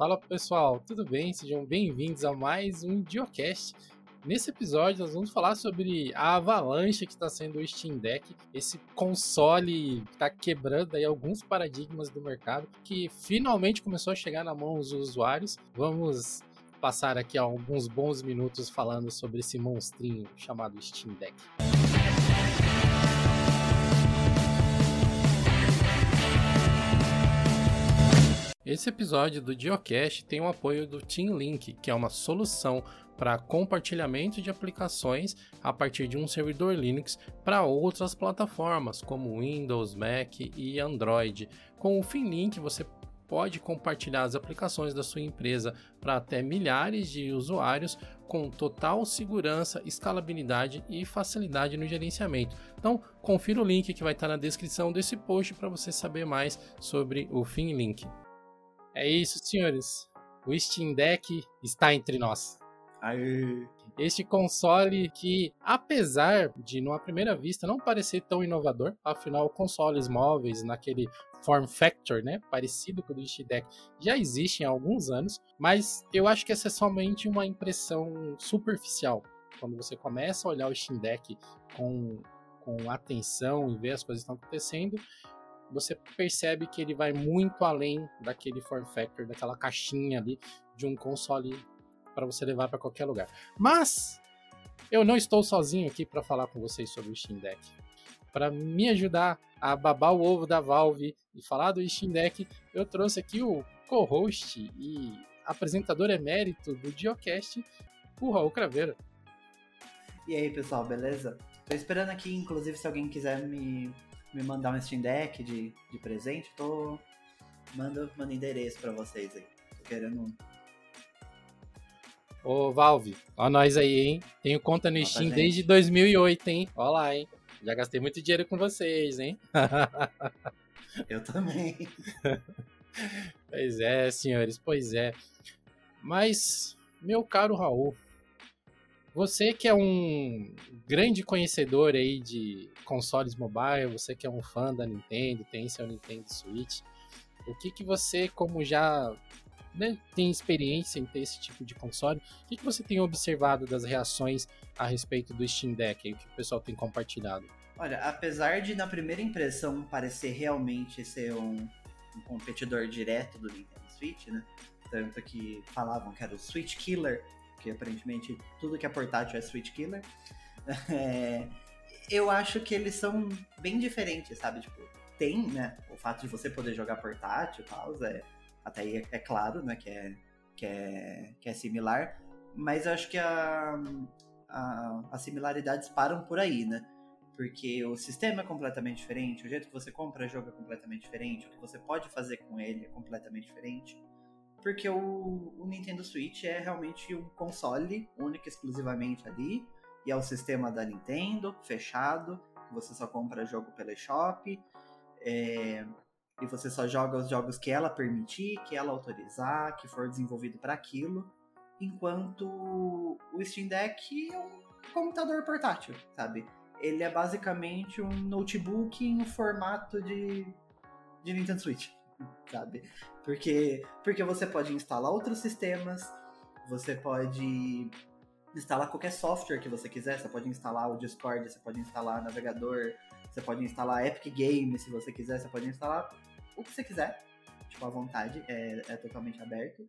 Fala pessoal, tudo bem? Sejam bem-vindos a mais um Diocast. Nesse episódio, nós vamos falar sobre a avalanche que está sendo o Steam Deck, esse console que está quebrando aí alguns paradigmas do mercado, que finalmente começou a chegar na mão dos usuários. Vamos passar aqui alguns bons minutos falando sobre esse monstrinho chamado Steam Deck. Esse episódio do Geocache tem o apoio do Team Link, que é uma solução para compartilhamento de aplicações a partir de um servidor Linux para outras plataformas como Windows, Mac e Android. Com o FinLink você pode compartilhar as aplicações da sua empresa para até milhares de usuários com total segurança, escalabilidade e facilidade no gerenciamento. Então, confira o link que vai estar na descrição desse post para você saber mais sobre o FinLink. É isso, senhores. O Steam Deck está entre nós. Aê. Este console que, apesar de, numa primeira vista, não parecer tão inovador, afinal, consoles móveis naquele form factor, né, parecido com o do Steam Deck, já existem há alguns anos, mas eu acho que essa é somente uma impressão superficial. Quando você começa a olhar o Steam Deck com, com atenção e ver as coisas que estão acontecendo, você percebe que ele vai muito além daquele form factor, daquela caixinha ali de um console para você levar para qualquer lugar. Mas eu não estou sozinho aqui para falar com vocês sobre o Steam Deck. Para me ajudar a babar o ovo da Valve e falar do Steam Deck, eu trouxe aqui o co-host e apresentador emérito do Geocast, o Raul Craveira. E aí, pessoal, beleza? Tô esperando aqui, inclusive, se alguém quiser me me mandar um Steam Deck de, de presente, tô. Manda, manda endereço pra vocês aí. Tô querendo um. Ô, Valve, ó nós aí, hein? Tenho conta no Nota Steam gente. desde 2008, hein? Ó lá, hein? Já gastei muito dinheiro com vocês, hein? Eu também. pois é, senhores, pois é. Mas, meu caro Raul, você que é um grande conhecedor aí de consoles mobile, você que é um fã da Nintendo, tem seu Nintendo Switch, o que que você, como já né, tem experiência em ter esse tipo de console, o que que você tem observado das reações a respeito do Steam Deck aí, que o pessoal tem compartilhado? Olha, apesar de na primeira impressão parecer realmente ser um, um competidor direto do Nintendo Switch, né? Tanto que falavam que era o Switch Killer, porque aparentemente tudo que é portátil é Switch Killer. É, eu acho que eles são bem diferentes, sabe? Tipo, tem, né? O fato de você poder jogar portátil e tal, é, até aí é, é, claro, né? Que é, que, é, que é similar. Mas eu acho que a, a, as similaridades param por aí, né? Porque o sistema é completamente diferente, o jeito que você compra jogo é completamente diferente, o que você pode fazer com ele é completamente diferente porque o, o, Nintendo Switch é realmente um console único exclusivamente ali, e é o sistema da Nintendo, fechado, você só compra jogo pela eShop, é, e você só joga os jogos que ela permitir, que ela autorizar, que for desenvolvido para aquilo, enquanto o Steam Deck é um computador portátil, sabe? Ele é basicamente um notebook em formato de, de Nintendo Switch sabe? Porque, porque você pode instalar outros sistemas, você pode instalar qualquer software que você quiser, você pode instalar o Discord, você pode instalar navegador, você pode instalar Epic Games se você quiser, você pode instalar o que você quiser, tipo, à vontade, é, é totalmente aberto.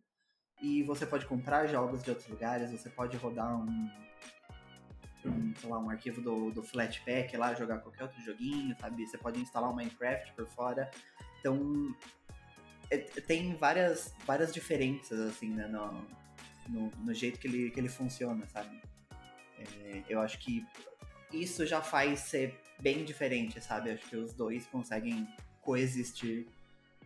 E você pode comprar jogos de outros lugares, você pode rodar um, um, sei lá, um arquivo do, do Flatpak lá, jogar qualquer outro joguinho, sabe? Você pode instalar o Minecraft por fora. Então, tem várias, várias diferenças, assim, né, no, no, no, jeito que ele, que ele funciona, sabe? É, eu acho que isso já faz ser bem diferente, sabe? Acho que os dois conseguem coexistir,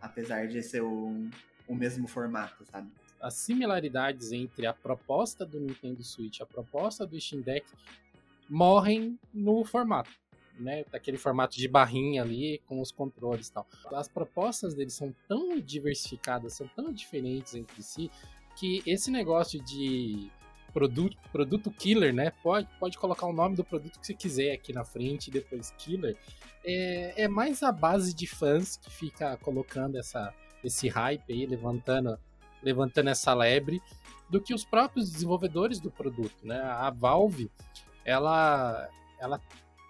apesar de ser o, o mesmo formato, sabe? As similaridades entre a proposta do Nintendo Switch e a proposta do Steam Deck morrem no formato né, daquele formato de barrinha ali com os controles e tal. As propostas deles são tão diversificadas, são tão diferentes entre si, que esse negócio de produto, produto killer, né? Pode, pode colocar o nome do produto que você quiser aqui na frente e depois killer. É, é mais a base de fãs que fica colocando essa, esse hype aí, levantando levantando essa lebre do que os próprios desenvolvedores do produto, né? A Valve, ela, ela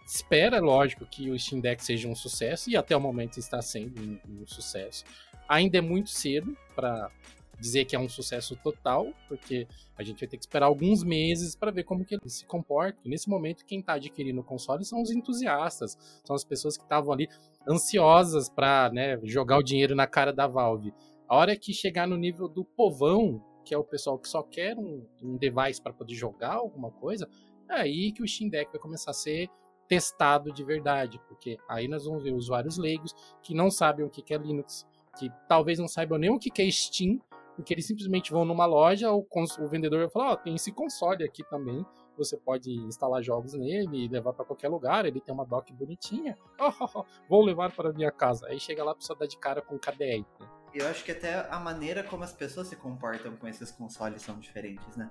espera, lógico, que o Steam Deck seja um sucesso e até o momento está sendo um, um sucesso. Ainda é muito cedo para dizer que é um sucesso total, porque a gente vai ter que esperar alguns meses para ver como que ele se comporta. E nesse momento, quem está adquirindo o console são os entusiastas, são as pessoas que estavam ali ansiosas para né, jogar o dinheiro na cara da Valve. A hora que chegar no nível do povão, que é o pessoal que só quer um, um device para poder jogar alguma coisa, é aí que o Steam Deck vai começar a ser testado de verdade, porque aí nós vamos ver usuários leigos que não sabem o que é Linux, que talvez não saibam nem o que é Steam, porque eles simplesmente vão numa loja, o, o vendedor vai falar: Ó, oh, tem esse console aqui também, você pode instalar jogos nele e levar para qualquer lugar, ele tem uma dock bonitinha, oh, oh, oh, vou levar para minha casa. Aí chega lá, a pessoa dá de cara com o KDE. Né? Eu acho que até a maneira como as pessoas se comportam com esses consoles são diferentes, né?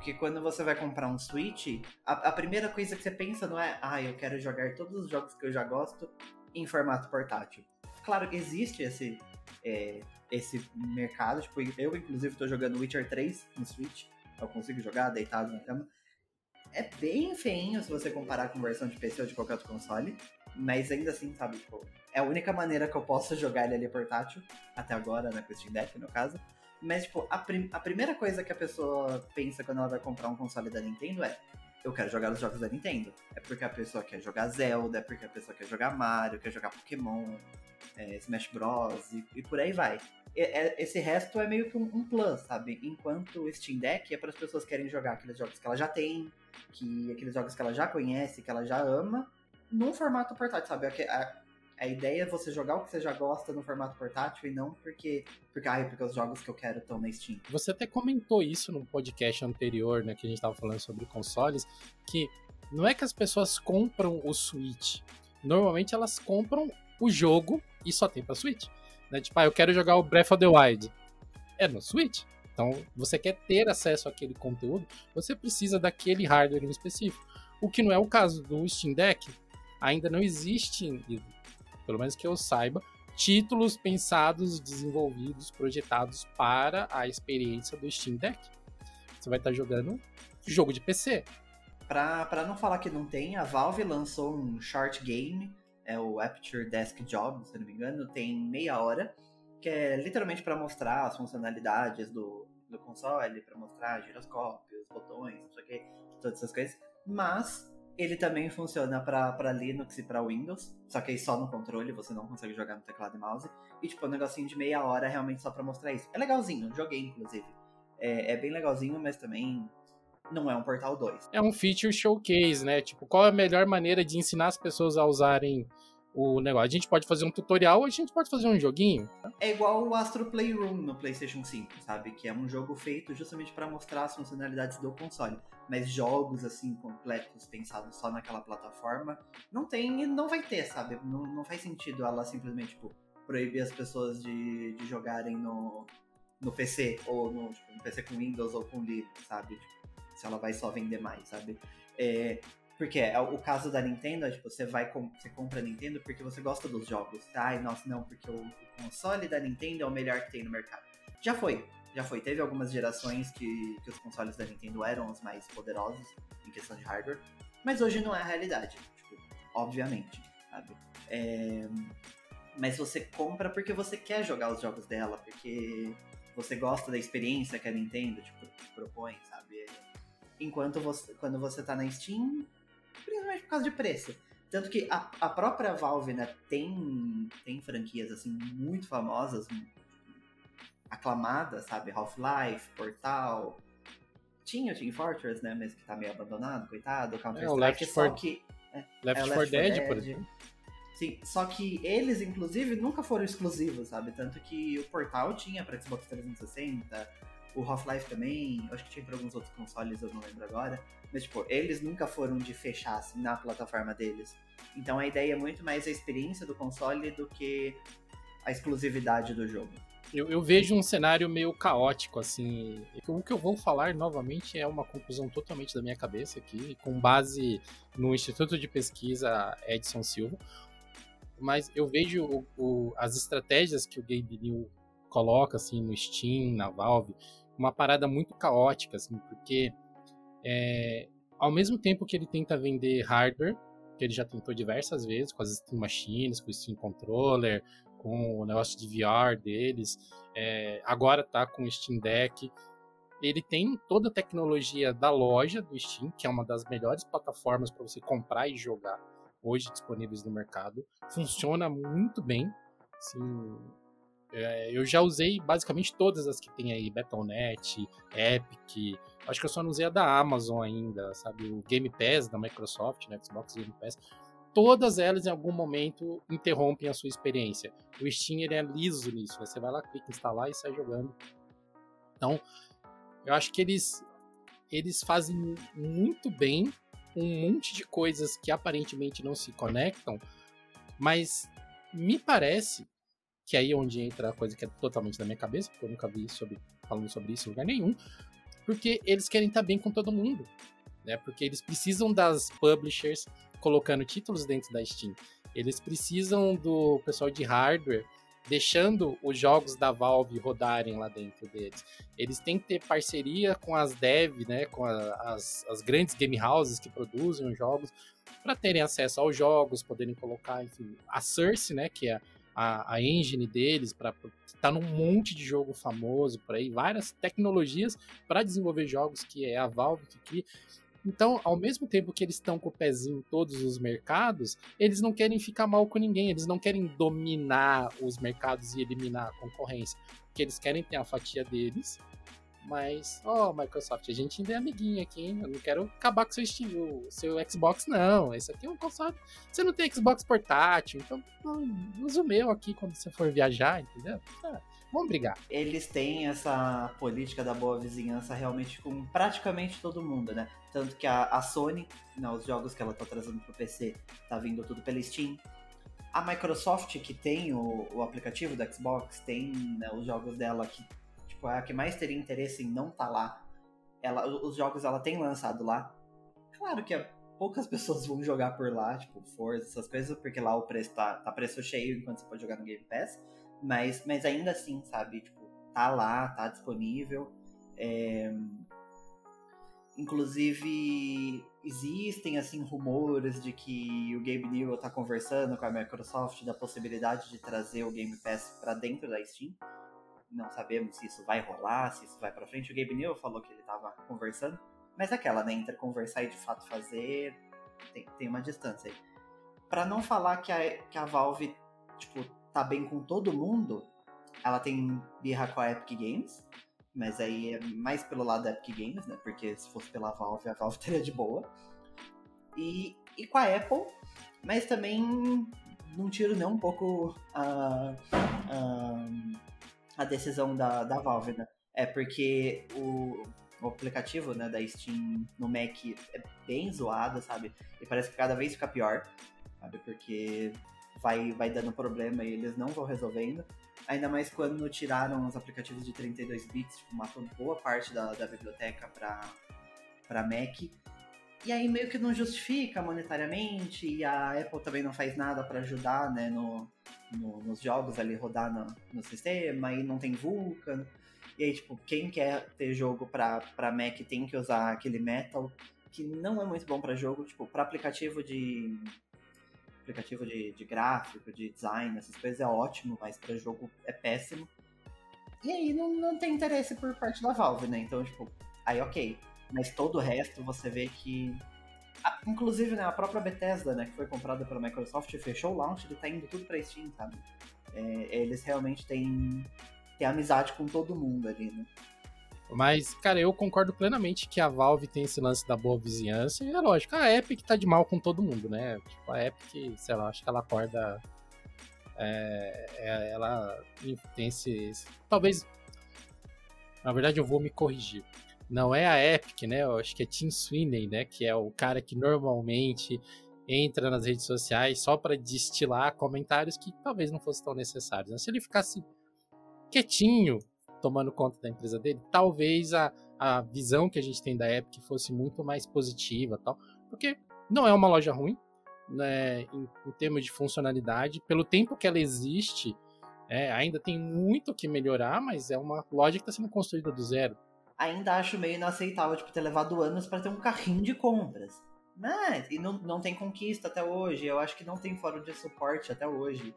Porque quando você vai comprar um Switch, a, a, primeira coisa que você pensa não é, ah, eu quero jogar todos os jogos que eu já gosto em formato portátil. Claro, existe esse, é, esse mercado. Tipo, eu, inclusive, tô jogando Witcher 3 no Switch. Eu consigo jogar deitado na cama. É bem feinho se você comparar com versão de PC ou de qualquer outro console. Mas ainda assim, sabe, tipo, é a única maneira que eu posso jogar ele ali portátil, até agora, né, com o Steam Deck, no caso. Mas, tipo, a, prim a primeira coisa que a pessoa pensa quando ela vai comprar um console da Nintendo é eu quero jogar os jogos da Nintendo. É porque a pessoa quer jogar Zelda, é porque a pessoa quer jogar Mario, quer jogar Pokémon, é, Smash Bros. E, e, por aí vai. E, é, esse resto é meio que um, um plus, sabe? Enquanto o Steam Deck é para as pessoas que querem jogar aqueles jogos que ela já tem, que aqueles jogos que ela já conhece, que ela já ama, num formato portátil, sabe? A, a, a ideia é você jogar o que você já gosta no formato portátil e não porque, porque, ai, porque os jogos que eu quero estão na Steam. Você até comentou isso no podcast anterior, né, que a gente estava falando sobre consoles, que não é que as pessoas compram o Switch. Normalmente elas compram o jogo e só tem pra Switch. Né? Tipo, ah, eu quero jogar o Breath of the Wild. É no Switch. Então, você quer ter acesso àquele conteúdo, você precisa daquele hardware em específico. O que não é o caso do Steam Deck. Ainda não existe, pelo menos que eu saiba, títulos pensados, desenvolvidos, projetados para a experiência do Steam Deck. Você vai estar jogando jogo de PC. Para não falar que não tem, a Valve lançou um short game é o Aperture Desk Job, se não me engano, tem meia hora, que é literalmente para mostrar as funcionalidades do, do console, para mostrar giroscópios, botões, não sei o que, todas essas coisas. Mas ele também funciona para Linux e para Windows, só que aí só no controle, você não consegue jogar no teclado e mouse. E tipo, um negocinho de meia hora realmente só para mostrar isso. É legalzinho, joguei inclusive. É, é bem legalzinho, mas também não é um Portal 2. É um feature showcase, né? Tipo, qual é a melhor maneira de ensinar as pessoas a usarem o negócio. A gente pode fazer um tutorial, a gente pode fazer um joguinho. É igual o Astro Playroom no PlayStation 5, sabe? Que é um jogo feito justamente para mostrar as funcionalidades do console. Mas jogos assim completos pensados só naquela plataforma não tem e não vai ter, sabe? Não, não faz sentido ela simplesmente tipo, proibir as pessoas de, de jogarem no, no PC ou no, tipo, no PC com Windows ou com Linux, sabe? Tipo, se ela vai só vender mais, sabe? É, porque é o caso da Nintendo, é, tipo, você vai você compra a Nintendo porque você gosta dos jogos. Tá? Ai, nossa, não, porque o, o, console da Nintendo é o melhor que tem no mercado. Já foi, já foi. Teve algumas gerações que, que os consoles da Nintendo eram os mais poderosos em questão de hardware, mas hoje não é a realidade, tipo, obviamente, sabe? É... Mas você compra porque você quer jogar os jogos dela, porque você gosta da experiência que a Nintendo tipo, propõe, sabe? Enquanto você, quando você tá na Steam, principalmente por causa de preço. Tanto que a, a própria Valve, né, tem, tem franquias, assim, muito famosas, aclamadas, sabe? Half-Life, Portal. Tinha o Team Fortress, né, mas que tá meio abandonado, coitado. Counter-Strike, é, Left só for... que... É, Left, é, 4 Dead, Dead, por exemplo. Sim, só que eles, inclusive, nunca foram exclusivos, sabe? Tanto que o Portal tinha pra Xbox 360, o Half-Life também, acho que tinha para alguns outros consoles, eu não lembro agora. Mas, tipo, eles nunca foram de fechar assim, na plataforma deles. Então a ideia é muito mais a experiência do console do que a exclusividade do jogo. Eu, eu, vejo um cenário meio caótico, assim. O que eu vou falar novamente é uma conclusão totalmente da minha cabeça aqui, com base no Instituto de Pesquisa Edson Silva. Mas eu vejo o, o, as estratégias que o Gabe New coloca assim no Steam, na Valve, uma parada muito caótica, assim, porque é, ao mesmo tempo que ele tenta vender hardware, que ele já tentou diversas vezes com as Steam Machines, com o Steam Controller, com o negócio de VR deles, é, agora tá com o Steam Deck. Ele tem toda a tecnologia da loja do Steam, que é uma das melhores plataformas para você comprar e jogar hoje disponíveis no mercado. Funciona muito bem. Assim, é, eu já usei basicamente todas as que tem aí, Battle.net, Epic, acho que eu só não usei a da Amazon ainda, sabe? O Game Pass da Microsoft, né? Xbox Game Pass. Todas elas em algum momento interrompem a sua experiência. O Steam ele é liso nisso, você vai lá, clica, instalar e sai jogando. Então, eu acho que eles eles fazem muito bem um monte de coisas que aparentemente não se conectam, mas me parece que aí é onde entra a coisa que é totalmente da minha cabeça, porque eu nunca vi sobre, falando sobre isso em lugar nenhum, porque eles querem estar bem com todo mundo, né? Porque eles precisam das publishers colocando títulos dentro da Steam. Eles precisam do pessoal de hardware deixando os jogos da Valve rodarem lá dentro deles. Eles têm que ter parceria com as dev, né, com a, as, as grandes game houses que produzem os jogos, para terem acesso aos jogos, poderem colocar, enfim, a Source, né, que é a, a engine deles, para tá num monte de jogo famoso por aí, várias tecnologias para desenvolver jogos que é a Valve que. Então, ao mesmo tempo que eles estão com o pezinho em todos os mercados, eles não querem ficar mal com ninguém, eles não querem dominar os mercados e eliminar a concorrência, porque eles querem ter a fatia deles mas, ó, oh, Microsoft, a gente ainda é amiguinho aqui, hein? Eu não quero acabar com seu seu Xbox, não. Esse aqui é um console. Você não tem Xbox portátil, então usa o meu aqui quando você for viajar, entendeu? Ah, vamos brigar. Eles têm essa política da boa vizinhança realmente com praticamente todo mundo, né? Tanto que a, a Sony, né, os jogos que ela tá trazendo pro PC, tá vindo tudo pela Steam. A Microsoft, que tem o, o aplicativo da Xbox, tem né, os jogos dela que tipo, é a que mais teria interesse em não tá lá. Ela, os jogos ela tem lançado lá. Claro que poucas pessoas vão jogar por lá, tipo, Forza, essas coisas, porque lá o preço tá, tá preço cheio enquanto você pode jogar no Game Pass. Mas, mas ainda assim, sabe? Tipo, tá lá, tá disponível. É... Inclusive, existem, assim, rumores de que o Gabe Newell tá conversando com a Microsoft da possibilidade de trazer o Game Pass para dentro da Steam não sabemos se isso vai rolar, se isso vai para frente. O Gabe Newell falou que ele tava conversando, mas aquela, né, entre conversar e de fato fazer, tem, tem uma distância aí. Para não falar que a, que a Valve, tipo, tá bem com todo mundo, ela tem birra com a Epic Games, mas aí é mais pelo lado da Epic Games, né, porque se fosse pela Valve, a Valve teria de boa. E, e com a Apple, mas também não tiro nem um pouco a, a, a decisão da, da Valve, né? É porque o, o aplicativo né, da Steam no Mac é bem zoado, sabe? E parece que cada vez fica pior, sabe? Porque vai, vai dando problema e eles não vão resolvendo. Ainda mais quando tiraram os aplicativos de 32 bits, tipo, matou boa parte da, da biblioteca para Mac. E aí meio que não justifica monetariamente, e a Apple também não faz nada para ajudar, né, no, no, nos jogos ali rodar no, no sistema, e não tem Vulkan. E aí, tipo, quem quer ter jogo pra Mac tem que usar aquele Metal, que não é muito bom para jogo, tipo, para aplicativo de aplicativo de, de gráfico, de design, essas coisas é ótimo, mas para jogo é péssimo. E aí não, não tem interesse por parte da Valve, né? Então, tipo, aí ok. Mas todo o resto você vê que. inclusive, né, a própria Bethesda, né, que foi comprada pela Microsoft, fechou o launch, ele tá indo tudo pra Steam, sabe? É, eles realmente têm, têm amizade com todo mundo ali, né? Mas, cara, eu concordo plenamente que a Valve tem esse lance da boa vizinhança. E é lógico, a Epic tá de mal com todo mundo, né? Tipo, a Epic, sei lá, acho que ela acorda. É, é ela tem esse. Talvez. Na verdade, eu vou me corrigir não é a Epic, né? Eu acho que é Tim Sweeney, né? Que é o cara que normalmente entra nas redes sociais só para destilar comentários que talvez não fossem tão necessários. Né? Se ele ficasse quietinho, tomando conta da empresa dele, talvez a, a visão que a gente tem da Epic fosse muito mais positiva, tal, porque não é uma loja ruim, né? Em, em termos de funcionalidade, pelo tempo que ela existe, É, ainda tem muito que melhorar, mas é uma loja que está sendo construída do zero. Ainda acho meio inaceitável, tipo, ter levado anos para ter um carrinho de compras. Mas, e não, não tem conquista até hoje, eu acho que não tem fórum de suporte até hoje.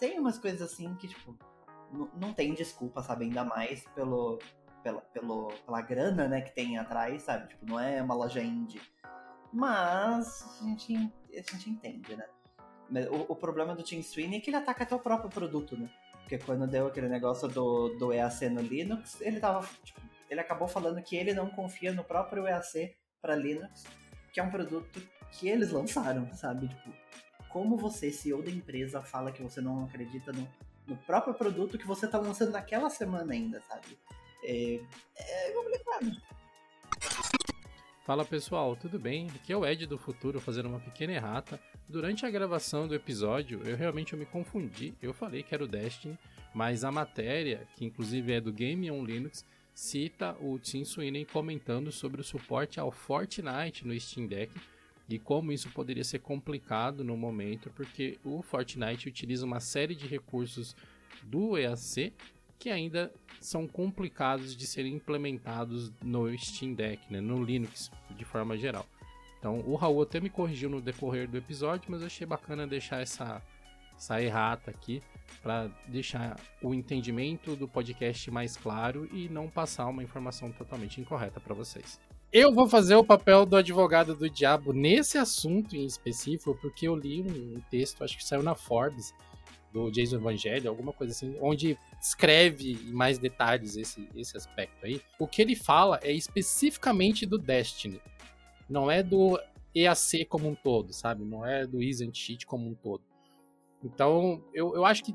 Tem umas coisas assim que, tipo, não tem desculpa, sabe? Ainda mais pelo, pela, pelo, pela grana, né, que tem atrás, sabe? Tipo, não é uma loja indie. Mas a gente, a gente entende, né? O, o problema do Tim Sweeney é que ele ataca até o próprio produto, né? Porque quando deu aquele negócio do, do EAC no Linux, ele tava. Tipo, ele acabou falando que ele não confia no próprio EAC para Linux, que é um produto que eles lançaram, sabe? Tipo, como você, CEO da empresa, fala que você não acredita no, no próprio produto que você tá lançando naquela semana ainda, sabe? É, é complicado. Fala pessoal, tudo bem? Aqui é o Ed do Futuro fazendo uma pequena errata. Durante a gravação do episódio, eu realmente me confundi. Eu falei que era o Destiny, mas a matéria, que inclusive é do Game on Linux, cita o Tim Sweeney comentando sobre o suporte ao Fortnite no Steam Deck e como isso poderia ser complicado no momento, porque o Fortnite utiliza uma série de recursos do EAC que ainda são complicados de serem implementados no Steam Deck, né, no Linux de forma geral. Então, o Raul até me corrigiu no decorrer do episódio, mas eu achei bacana deixar essa, essa errata aqui para deixar o entendimento do podcast mais claro e não passar uma informação totalmente incorreta para vocês. Eu vou fazer o papel do advogado do diabo nesse assunto em específico, porque eu li um texto, acho que saiu na Forbes, do Jason Evangelho, alguma coisa assim, onde descreve em mais detalhes esse, esse aspecto aí. O que ele fala é especificamente do Destiny, não é do EAC como um todo, sabe? Não é do Isn't Cheat como um todo. Então, eu, eu acho que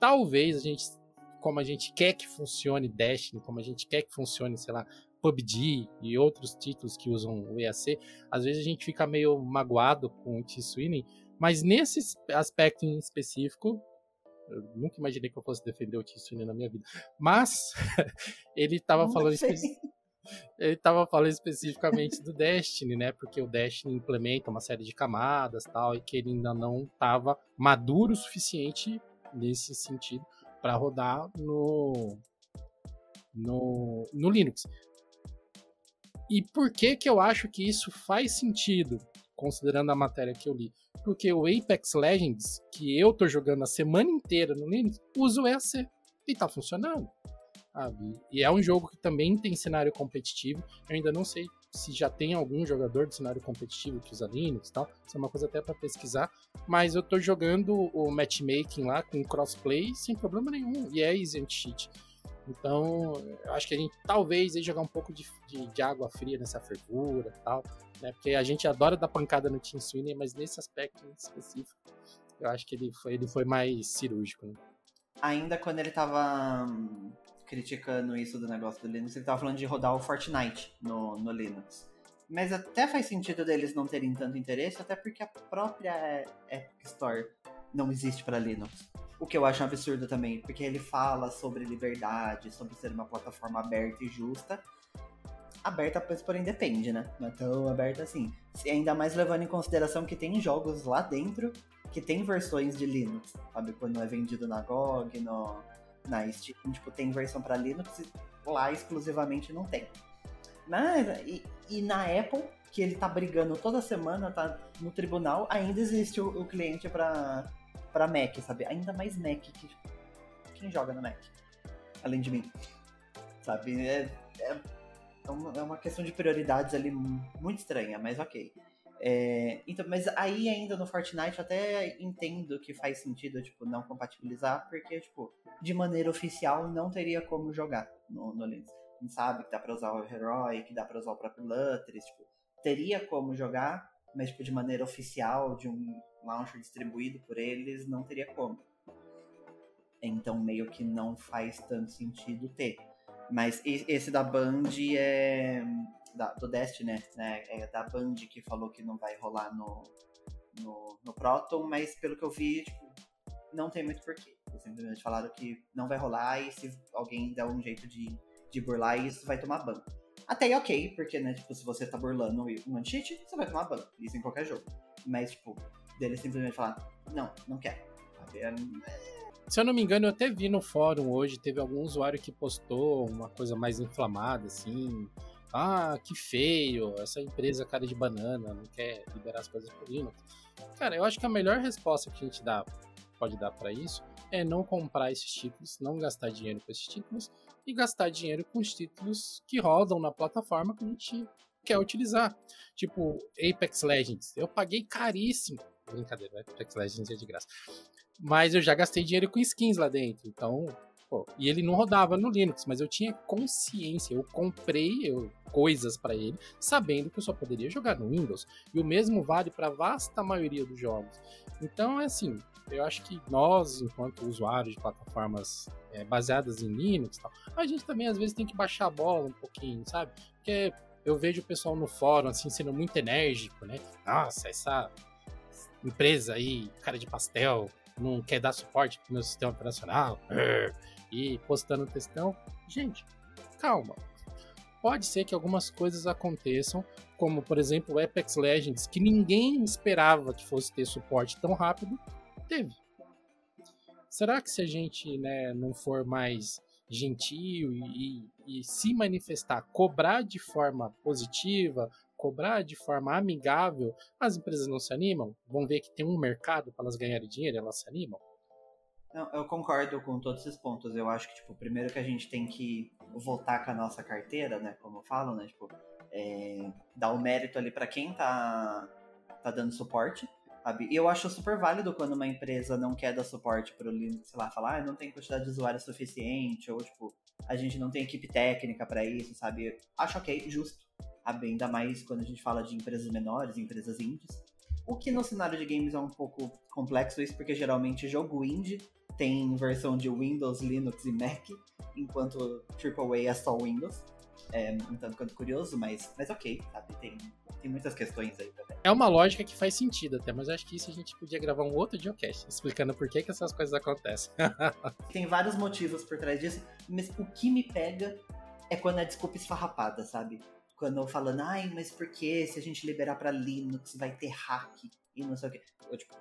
talvez a gente, como a gente quer que funcione Destiny, como a gente quer que funcione, sei lá, PUBG e outros títulos que usam o EAC, às vezes a gente fica meio magoado com o T-Sweeney, mas nesse aspecto em específico, eu nunca imaginei que eu fosse defender o Tissune na minha vida. Mas ele estava falando ele estava falando especificamente do Destiny, né? Porque o Destiny implementa uma série de camadas, tal, e que ele ainda não estava maduro o suficiente nesse sentido para rodar no, no no Linux. E por que que eu acho que isso faz sentido, considerando a matéria que eu li? porque o Apex Legends, que eu tô jogando a semana inteira no Linux, usa o EAC e tá funcionando. Sabe? E é um jogo que também tem cenário competitivo. Eu ainda não sei se já tem algum jogador de cenário competitivo que usa Linux e tal. Isso é uma coisa até para pesquisar. Mas eu tô jogando o matchmaking lá com crossplay sem problema nenhum. E é easy cheat. Então, eu acho que a gente talvez ia jogar um pouco de, de, de água fria nessa fervura e tal né? Porque a gente adora dar pancada no Tim Sweeney, mas nesse aspecto específico, eu acho que ele foi, ele foi mais cirúrgico. Né? Ainda quando ele tava hum, criticando isso do negócio do Linux, ele tava falando de rodar o Fortnite no, no Linux. Mas até faz sentido deles não terem tanto interesse, até porque a própria Epic Store não existe para Linux. O que eu acho um absurdo também, porque ele fala sobre liberdade, sobre ser uma plataforma aberta e justa, aberta, pois porém depende, né? Não é tão aberta assim. Ainda mais levando em consideração que tem jogos lá dentro que tem versões de Linux, sabe? Quando é vendido na GOG, no, na Steam, tipo, tem versão para Linux e lá exclusivamente não tem. Mas, e, e, na Apple, que ele tá brigando toda semana, tá no tribunal, ainda existe o, o cliente para para Mac, sabe? Ainda mais Mac, que tipo, quem joga no Mac? Além de mim. Sabe? É, é é, é uma questão de prioridades ali muito estranha, mas ok. É, então, mas aí ainda no Fortnite eu até entendo que faz sentido, tipo, não compatibilizar, porque, tipo, de maneira oficial não teria como jogar no, no Linux. Gente sabe que dá pra usar o Heroic, que dá pra usar o próprio Lutris, tipo, teria como jogar, mas, tipo, de maneira oficial, de um launcher distribuído por eles, não teria como. Então, meio que não faz tanto sentido ter. Mas esse da Band é. Da, do Destiny, né? É da Band que falou que não vai rolar no, no, no Proton, mas pelo que eu vi, tipo, não tem muito porquê. Eles simplesmente falaram que não vai rolar e se alguém der um jeito de, de burlar isso, vai tomar ban. Até é ok, porque, né, tipo, se você tá burlando um anti-cheat, você vai tomar ban. Isso em qualquer jogo. Mas, tipo, dele simplesmente falar, não, não quero. É, Se eu não me engano, eu até vi no fórum hoje, teve algum usuário que postou uma coisa mais inflamada, assim. Ah, que feio, essa empresa cara de banana, não quer liberar as coisas por Linux. Cara, eu acho que a melhor resposta que a gente dá, pode dar para isso é não comprar esses títulos, não gastar dinheiro com esses títulos e gastar dinheiro com os títulos que rodam na plataforma que a gente quer utilizar. Tipo, Apex Legends. Eu paguei caríssimo. Brincadeira, Apex Legends é de graça. Mas eu já gastei dinheiro com skins lá dentro. Então, pô, e ele não rodava no Linux, mas eu tinha consciência. Eu comprei eu, coisas para ele, sabendo que eu só poderia jogar no Windows. E o mesmo vale para a vasta maioria dos jogos. Então, é assim, eu acho que nós, enquanto usuários de plataformas é, baseadas em Linux, tal, a gente também às vezes tem que baixar a bola um pouquinho, sabe? Porque eu vejo o pessoal no fórum assim sendo muito enérgico, né? Nossa, essa empresa aí, cara de pastel, não quer dar suporte pro meu sistema operacional e postando textão. Gente, calma. Pode ser que algumas coisas aconteçam, como por exemplo o Apex Legends, que ninguém esperava que fosse ter suporte tão rápido, teve. Será que se a gente né, não for mais gentil e, e, e se manifestar, cobrar de forma positiva, cobrar de forma amigável, as empresas não se animam? Vão ver que tem um mercado para elas ganharem dinheiro, elas se animam? Eu concordo com todos esses pontos. Eu acho que, tipo, primeiro que a gente tem que voltar com a nossa carteira, né? Como falam, né? Tipo, é, dar o mérito ali para quem tá, tá dando suporte. Sabe? E eu acho super válido quando uma empresa não quer dar suporte para o Linux, sei lá, falar, ah, não tem quantidade de usuários suficiente, ou tipo, a gente não tem equipe técnica para isso, sabe? Acho ok, justo. Sabe? Ainda mais quando a gente fala de empresas menores, empresas indies. O que no cenário de games é um pouco complexo isso, porque geralmente jogo indie tem versão de Windows, Linux e Mac, enquanto AAA é só Windows. É um tanto quanto curioso, mas, mas ok, sabe? Tem, tem muitas questões aí também. É uma lógica que faz sentido até, mas acho que isso a gente podia gravar um outro geocast, explicando por que, que essas coisas acontecem. tem vários motivos por trás disso, mas o que me pega é quando a desculpa esfarrapada, sabe? Quando falando, ai, mas por que se a gente liberar para Linux vai ter hack e não sei o quê. Eu, tipo,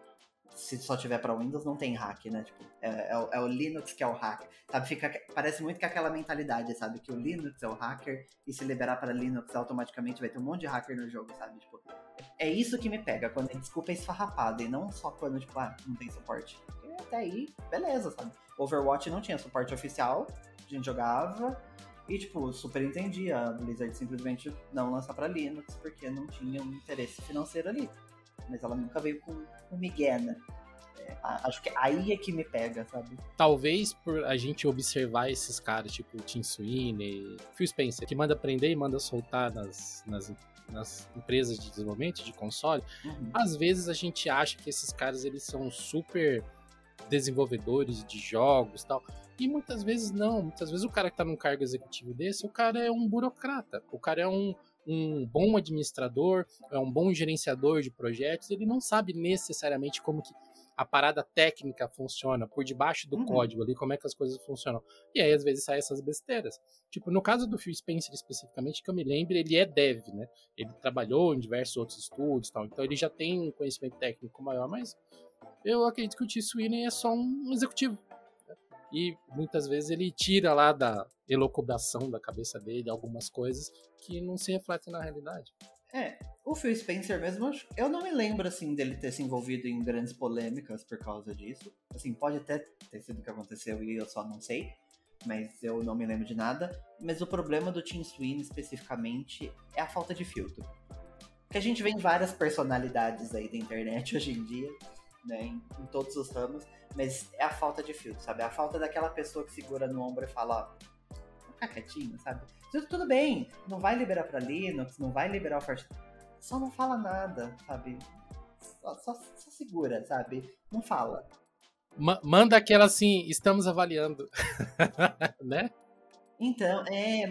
se só tiver para Windows, não tem hack, né? Tipo, é, é, o, é, o, Linux que é o hacker. Sabe, fica, parece muito que aquela mentalidade, sabe? Que o Linux é o hacker e se liberar para Linux automaticamente vai ter um monte de hacker no jogo, sabe? Tipo, é isso que me pega, quando a desculpa é esfarrapada e não só quando, tipo, ah, não tem suporte. Até aí, beleza, sabe? Overwatch não tinha suporte oficial, a gente jogava, e, tipo, super entendia a Blizzard simplesmente não lançar para Linux porque não tinha um interesse financeiro ali mas ela nunca veio com, com Miguel, né? É, acho que aí é que me pega, sabe? Talvez por a gente observar esses caras, tipo Tim Sweeney, Phil Spencer, que manda prender e manda soltar nas, nas, nas empresas de desenvolvimento de console, uhum. às vezes a gente acha que esses caras eles são super desenvolvedores de jogos tal. E muitas vezes não. Muitas vezes o cara que tá num cargo executivo desse, o cara é um burocrata. O cara é um, um bom administrador, é um bom gerenciador de projetos, ele não sabe necessariamente como que a parada técnica funciona por debaixo do uhum. código ali, como é que as coisas funcionam. E aí, às vezes, saem essas besteiras. Tipo, no caso do Phil Spencer especificamente, que eu me lembro, ele é dev, né? Ele trabalhou em diversos outros estudos tal, então ele já tem um conhecimento técnico maior, mas eu acredito que o T. Sweeney é só um executivo. E muitas vezes ele tira lá da elocubração da cabeça dele algumas coisas que não se refletem na realidade. É, o Phil Spencer mesmo, eu não me lembro, assim, dele ter se envolvido em grandes polêmicas por causa disso. Assim, pode até ter sido o que aconteceu e eu só não sei, mas eu não me lembro de nada. Mas o problema do Tim Sweeney, especificamente, é a falta de filtro. Que a gente vê em várias personalidades aí da internet hoje em dia, né, em, em todos os ramos, mas é a falta de filtro, sabe? É a falta daquela pessoa que segura no ombro e fala, ó, fica quietinho, sabe? Tudo, tudo bem, não vai liberar para Linux, não vai liberar o Fast. Só não fala nada, sabe? Só, só, só segura, sabe? Não fala. Ma manda aquela assim, estamos avaliando, né? Então, é,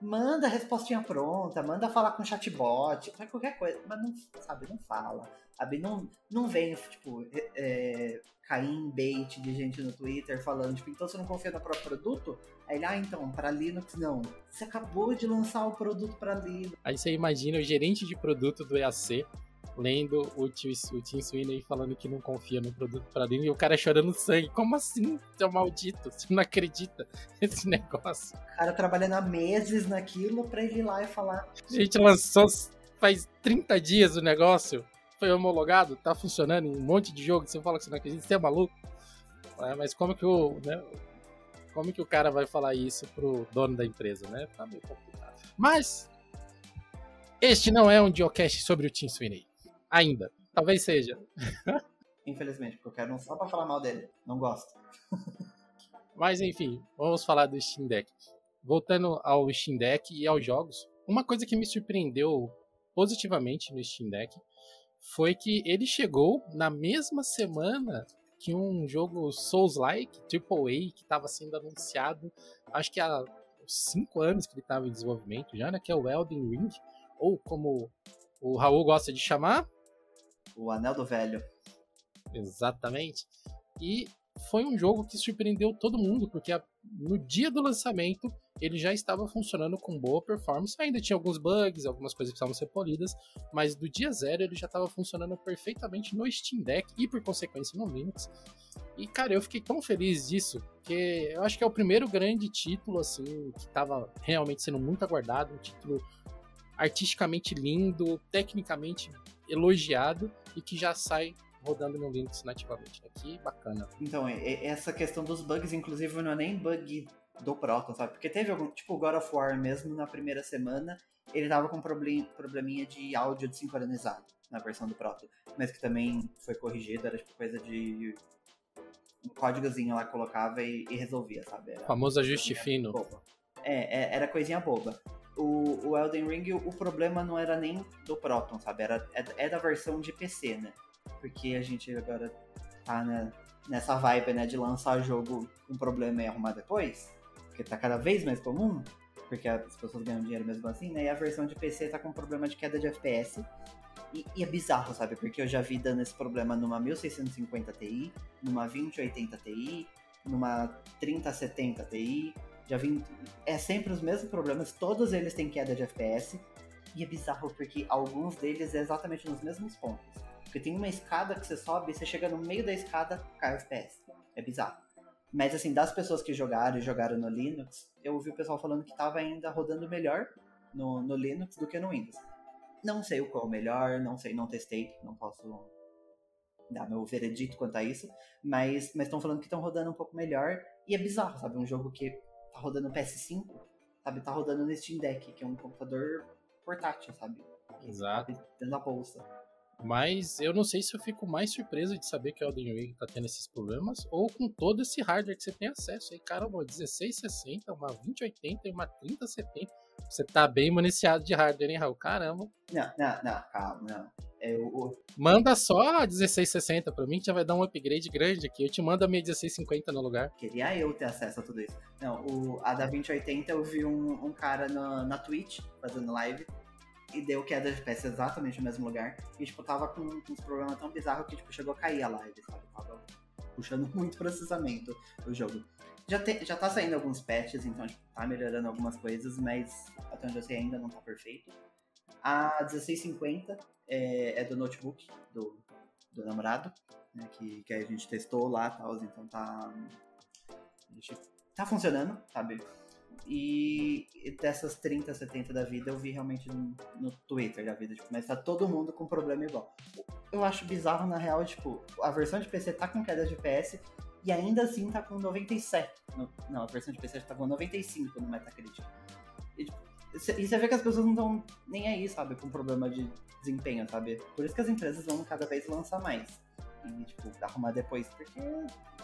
manda a respostinha pronta, manda falar com chatbot, faz qualquer coisa, mas não, sabe, não fala, sabe, não, não vem, tipo, é, cair em bait de gente no Twitter falando, tipo, então você não confia no próprio produto? Aí ele, ah, então, para Linux não. Você acabou de lançar o produto para Linux. Aí você imagina o gerente de produto do EAC lendo o Tim, o Tim Sweeney falando que não confia no produto para dentro e o cara chorando sangue. Como assim, seu maldito? Você não acredita nesse negócio? O cara trabalhando há meses naquilo pra ele ir lá e falar. A gente lançou faz 30 dias o negócio, foi homologado, tá funcionando em um monte de jogo, você fala que você não acredita, você é maluco. É, mas como que o. Né, como que o cara vai falar isso pro dono da empresa, né? Tá meio complicado. Mas. Este não é um geocache sobre o Tim Sweeney. Ainda. Talvez seja. Infelizmente, porque eu quero não só pra falar mal dele. Não gosto. Mas enfim, vamos falar do Steam Deck. Voltando ao Steam Deck e aos jogos, uma coisa que me surpreendeu positivamente no Steam Deck foi que ele chegou na mesma semana que um jogo Souls-like, AAA, que estava sendo anunciado, acho que há cinco anos que ele estava em desenvolvimento já, né? Que é o Elden Ring, ou como o Raul gosta de chamar, o Anel do Velho. Exatamente. E foi um jogo que surpreendeu todo mundo, porque no dia do lançamento ele já estava funcionando com boa performance. Ainda tinha alguns bugs, algumas coisas que precisavam ser polidas, mas do dia zero ele já estava funcionando perfeitamente no Steam Deck e, por consequência, no Linux. E, cara, eu fiquei tão feliz disso, porque eu acho que é o primeiro grande título, assim, que estava realmente sendo muito aguardado, um título artisticamente lindo, tecnicamente elogiado e que já sai rodando no Linux nativamente. Que bacana. Então, essa questão dos bugs, inclusive, não é nem bug do Proton, sabe? Porque teve algum, tipo o God of War mesmo, na primeira semana, ele tava com problem, probleminha de áudio desincronizado na versão do Proton, mas que também foi corrigido, era tipo coisa de um códigozinho lá colocava e, e resolvia, sabe? Era famoso ajuste fino. Boba. É, é, era coisinha boba. O, o Elden Ring, o, problema não era nem do Proton, sabe? Era, é, é da versão de PC, né? Porque a gente agora tá nessa vibe, né, de lançar jogo com problema e arrumar depois porque tá cada vez mais comum, porque as pessoas ganham dinheiro mesmo assim, né? E a versão de PC tá com problema de queda de FPS. E, e, é bizarro, sabe? Porque eu já vi dando esse problema numa 1650 Ti, numa 2080 Ti, numa 3070 Ti. Já vi. É sempre os mesmos problemas, todos eles têm queda de FPS. E é bizarro porque alguns deles é exatamente nos mesmos pontos. Porque tem uma escada que você sobe você chega no meio da escada, cai o FPS. É bizarro. Mas assim, das pessoas que jogaram e jogaram no Linux, eu ouvi o pessoal falando que estava ainda rodando melhor no, no Linux do que no Windows. Não sei o qual é melhor, não sei, não testei, não posso dar meu veredito quanto a isso, mas estão falando que estão rodando um pouco melhor e é bizarro, sabe? Um jogo que tá rodando PS5, sabe? Tá rodando no Steam Deck, que é um computador portátil, sabe? Exato. Dentro da bolsa. Mas eu não sei se eu fico mais surpreso de saber que o Elden Ring tá tendo esses problemas ou com todo esse hardware que você tem acesso aí. Cara, uma 1660, uma 2080 e uma 3070. Você tá bem municiado de hardware, hein, Raul? Caramba. Não, não, não, calma, não. É, o... Manda só a 1660 pra mim que já vai dar um upgrade grande aqui. Eu te mando a minha 1650 no lugar. Queria eu ter acesso a tudo isso. Não, o, a da 2080 eu vi um, um cara na, na Twitch fazendo live e deu queda de FPS exatamente no mesmo lugar. E, tipo, tava com, com uns problemas tão bizarros que, tipo, chegou a cair a live, sabe? Tava puxando muito processamento o jogo. Já, te, já tá saindo alguns patches, então, tipo, tá melhorando algumas coisas, mas até onde eu sei ainda não tá perfeito. A 1650 é, é do notebook do, do namorado, né, que, que a gente testou lá e tal, então tá. Tá funcionando, sabe? E dessas 30, 70 da vida, eu vi realmente no, no Twitter da vida, tipo, mas tá todo mundo com problema igual. Eu acho bizarro, na real, tipo, a versão de PC tá com queda de FPS e ainda assim tá com 97. No, não, a versão de PC tá com 95 no Metacritic. E, tipo, e você vê que as pessoas não estão nem aí, sabe, com problema de desempenho, sabe? Por isso que as empresas vão cada vez lançar mais. E, tipo, arrumar depois, porque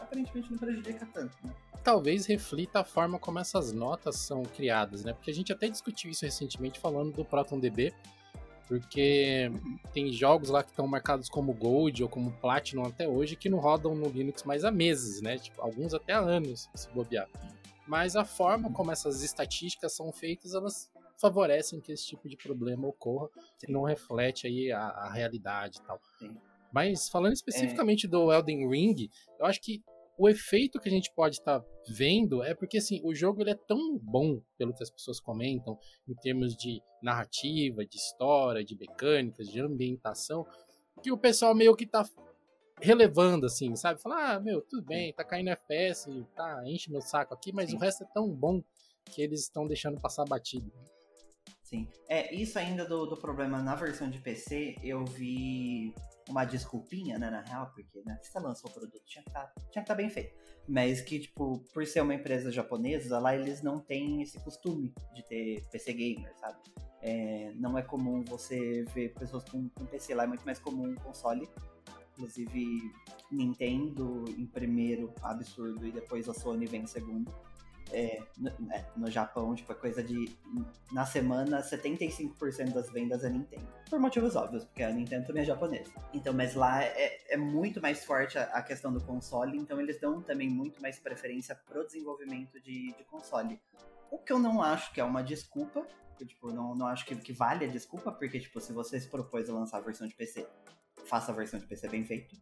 aparentemente não prejudica tanto, né? talvez reflita a forma como essas notas são criadas, né? Porque a gente até discutiu isso recentemente falando do ProtonDB, porque tem jogos lá que estão marcados como Gold ou como Platinum até hoje que não rodam no Linux mais há meses, né? Tipo, alguns até há anos, se bobear. Mas a forma como essas estatísticas são feitas, elas favorecem que esse tipo de problema ocorra, que não reflete aí a, a realidade e tal. Sim. Mas falando especificamente é... do Elden Ring, eu acho que o efeito que a gente pode estar tá vendo é porque assim, o jogo ele é tão bom, pelo que as pessoas comentam, em termos de narrativa, de história, de mecânicas, de ambientação, que o pessoal meio que tá relevando, assim, sabe? Falar, ah, meu, tudo bem, tá caindo FPS, tá, enche meu saco aqui, mas Sim. o resto é tão bom que eles estão deixando passar batido. Sim. É, isso ainda do, do problema na versão de PC, eu vi uma desculpinha, né, na real, porque, né, você lançou o produto, tinha que tá, estar tá bem feito. Mas que, tipo, por ser uma empresa japonesa, lá eles não têm esse costume de ter PC gamer, sabe? É, não é comum você ver pessoas com, com PC, lá é muito mais comum um console. Inclusive, Nintendo em primeiro, absurdo, e depois a Sony vem em segundo é, no, é, no, Japão, tipo, é coisa de. Na semana, 75% das vendas é Nintendo. Por motivos óbvios, porque a Nintendo também é japonesa. Então, mas lá é, é muito mais forte a, a, questão do console, então eles dão também muito mais preferência pro desenvolvimento de, de console. O que eu não acho que é uma desculpa, tipo, não, não acho que, que vale a desculpa, porque, tipo, se você se propôs a lançar a versão de PC, faça a versão de PC bem feito.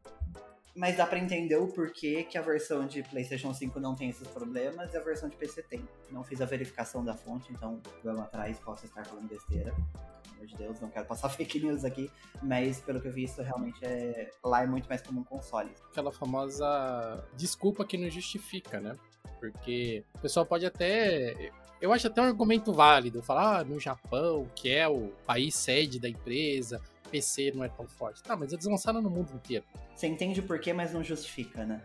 Mas dá para entender o porquê que a versão de PlayStation 5 não tem esses problemas e a versão de PC tem. Não fiz a verificação da fonte, então vamos atrás, posso estar falando besteira. Pelo amor de Deus, não quero passar fake news aqui, mas pelo que eu vi, isso realmente é. Lá é muito mais como um console. Aquela famosa desculpa que não justifica, né? Porque o pessoal pode até. Eu acho até um argumento válido falar ah, no Japão, que é o país sede da empresa, PC não é tão forte. Tá, mas eles lançaram no mundo inteiro. Você entende o porquê, mas não justifica, né?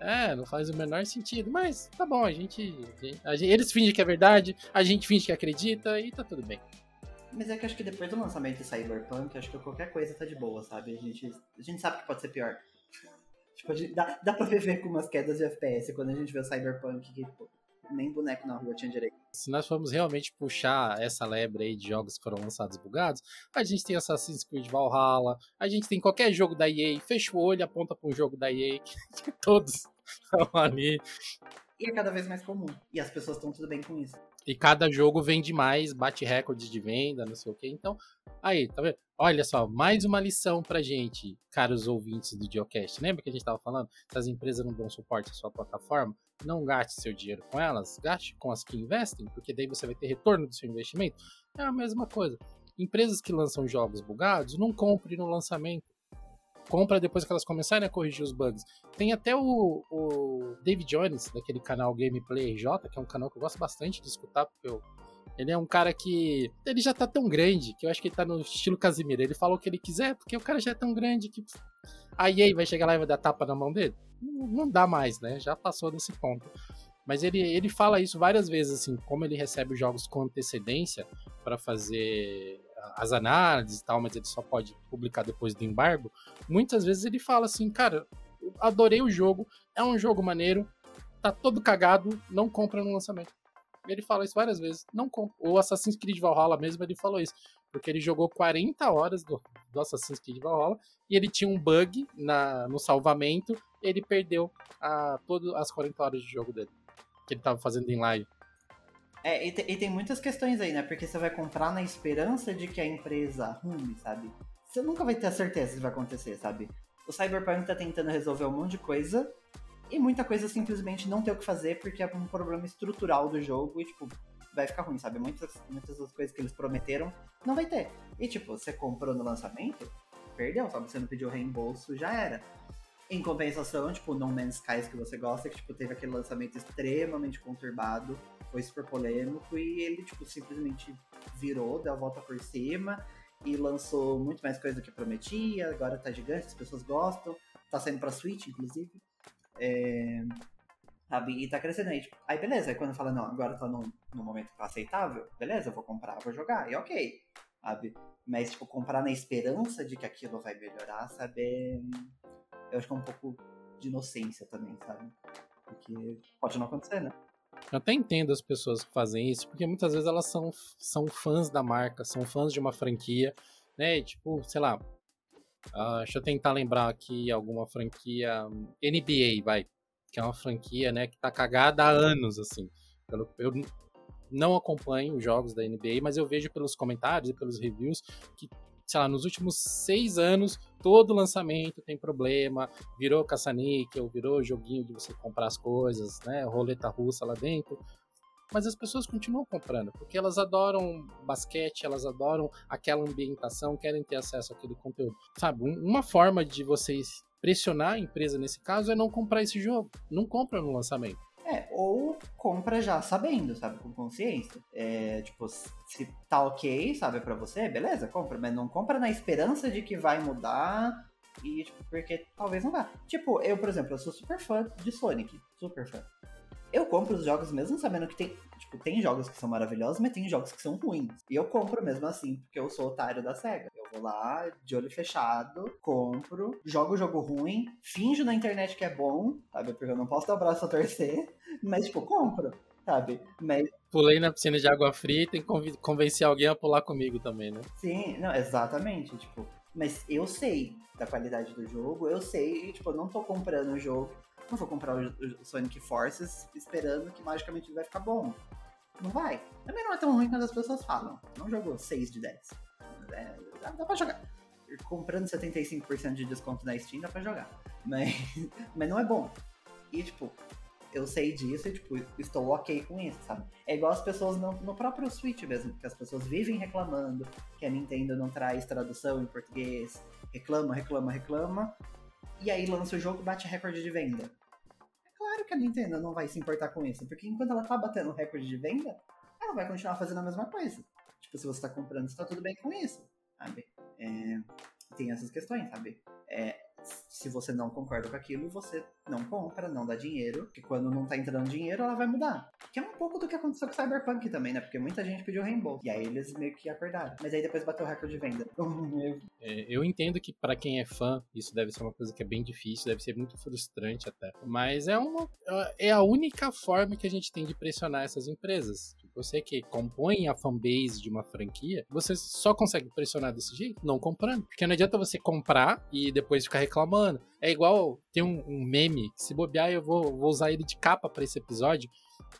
É, não faz o menor sentido. Mas tá bom, a gente, a gente, Eles fingem que é verdade, a gente finge que acredita e tá tudo bem. Mas é que acho que depois do lançamento de Cyberpunk, acho que qualquer coisa tá de boa, sabe? A gente, a gente sabe que pode ser pior. tipo, gente, dá, dá pra viver com umas quedas de FPS quando a gente vê o Cyberpunk que pô, nem boneco na rua tinha direito. Se nós formos realmente puxar essa lebre aí de jogos que foram lançados bugados, a gente tem Assassin's Creed Valhalla, a gente tem qualquer jogo da EA, fecha o olho, aponta para um jogo da EA, que todos estão ali. E é cada vez mais comum. E as pessoas estão tudo bem com isso. E cada jogo vende mais, bate recordes de venda, não sei o que. Então, aí, tá vendo? Olha só, mais uma lição pra gente, caros ouvintes do Geocast. Lembra que a gente tava falando? Se as empresas não dão suporte à sua plataforma, não gaste seu dinheiro com elas, gaste com as que investem, porque daí você vai ter retorno do seu investimento. É a mesma coisa. Empresas que lançam jogos bugados, não compre no lançamento compra depois que elas começarem a corrigir os bugs. Tem até o, o David Jones, daquele canal Gameplay RJ, que é um canal que eu gosto bastante de escutar, porque eu, ele é um cara que. Ele já tá tão grande que eu acho que ele tá no estilo Casimiro. Ele fala o que ele quiser, porque o cara já é tão grande que. A EA vai chegar lá e vai dar tapa na mão dele? Não, não dá mais, né? Já passou desse ponto. Mas ele, ele fala isso várias vezes, assim, como ele recebe os jogos com antecedência para fazer as análises e tal, mas ele só pode publicar depois do embargo. Muitas vezes ele fala assim, cara, adorei o jogo, é um jogo maneiro, tá todo cagado, não compra no lançamento. Ele fala isso várias vezes, não compra. O Assassin's Creed Valhalla mesmo, ele falou isso, porque ele jogou 40 horas do, do Assassin's Creed Valhalla e ele tinha um bug na, no salvamento, ele perdeu a, todas as 40 horas de jogo dele, que ele tava fazendo em live. É, e, te, e, tem muitas questões aí, né? Porque você vai comprar na esperança de que a empresa arrume, sabe? Você nunca vai ter a certeza se vai acontecer, sabe? O Cyberpunk tá tentando resolver um monte de coisa e muita coisa simplesmente não tem o que fazer porque é um problema estrutural do jogo e, tipo, vai ficar ruim, sabe? Muitas, muitas das coisas que eles prometeram não vai ter. E, tipo, você comprou no lançamento, perdeu, sabe? Você não pediu reembolso, já era. Em compensação, tipo, No Man's Skies que você gosta, que tipo, teve aquele lançamento extremamente conturbado, foi super polêmico, e ele, tipo, simplesmente virou, deu a volta por cima e lançou muito mais coisa do que prometia, agora tá gigante, as pessoas gostam, tá saindo pra Switch, inclusive. É, sabe? E tá crescendo aí, tipo, aí beleza, aí quando fala, não, agora tá no, no momento tá aceitável, beleza, vou comprar, vou jogar, e ok, sabe? Mas, tipo, comprar na esperança de que aquilo vai melhorar, sabe? eu acho que é um pouco de inocência também, sabe? Porque pode não acontecer, né? Eu até entendo as pessoas que fazem isso, porque muitas vezes elas são, são fãs da marca, são fãs de uma franquia, né? Tipo, sei lá. Uh, deixa eu tentar lembrar aqui alguma franquia. NBA, vai. Que é uma franquia, né, que tá cagada há anos, assim. Eu, eu não acompanho os jogos da NBA, mas eu vejo pelos comentários e pelos reviews que sei lá, nos últimos seis anos, todo lançamento tem problema, virou caça-níquel, virou joguinho de você comprar as coisas, né, roleta russa lá dentro. Mas as pessoas continuam comprando, porque elas adoram basquete, elas adoram aquela ambientação, querem ter acesso àquele conteúdo. Sabe, uma forma de vocês pressionar a empresa nesse caso é não comprar esse jogo. Não compra no lançamento. É, ou compra já sabendo, sabe, com consciência. É, tipo, se tá ok, sabe, para você, beleza, compra, mas não compra na esperança de que vai mudar e, tipo, porque talvez não vá. Tipo, eu, por exemplo, eu sou super fã de Sonic, super fã. Eu compro os jogos mesmo sabendo que tem, tipo, tem jogos que são maravilhosos, mas tem jogos que são ruins. E eu compro mesmo assim, porque eu sou otário da SEGA. Eu vou lá, de olho fechado, compro, jogo o jogo ruim, finjo na internet que é bom, sabe? Porque eu não posso dar o braço a torcer, mas, tipo, compro, sabe? Mas pulei na piscina de água fria e tem que convencer alguém a pular comigo também, né? Sim, não, exatamente, tipo, mas eu sei da qualidade do jogo, eu sei, e, tipo, eu não tô comprando o jogo não vou comprar o Sonic Forces esperando que magicamente ele vai ficar bom. Não vai. Também não é tão ruim quanto as pessoas falam. Não jogou 6 de 10. É, dá, dá pra jogar. Comprando 75% de desconto na Steam, dá pra jogar. Mas, mas não é bom. E, tipo, eu sei disso e, tipo, estou ok com isso, sabe? É igual as pessoas no, no próprio Switch mesmo, que as pessoas vivem reclamando que a Nintendo não traz tradução em português, reclama, reclama, reclama, e aí lança o jogo bate recorde de venda claro que a Nintendo não vai se importar com isso, porque enquanto ela tá batendo recorde de venda, ela vai continuar fazendo a mesma coisa. Tipo, se você tá comprando, você tá tudo bem com isso, sabe? É, tem essas questões, sabe? É, se você não concorda com aquilo, você não compra, não dá dinheiro, porque quando não tá entrando dinheiro, ela vai mudar. Que é um pouco do que aconteceu com Cyberpunk também, né? Porque muita gente pediu reembolso. E aí eles meio que acordaram. Mas aí depois bateu o recorde de venda. é, eu entendo que para quem é fã, isso deve ser uma coisa que é bem difícil, deve ser muito frustrante até. Mas é uma é a única forma que a gente tem de pressionar essas empresas você que compõe a fanbase de uma franquia, você só consegue pressionar desse jeito, não comprando. Porque não adianta você comprar e depois ficar reclamando. É igual, tem um, um meme, se bobear eu vou, vou usar ele de capa para esse episódio,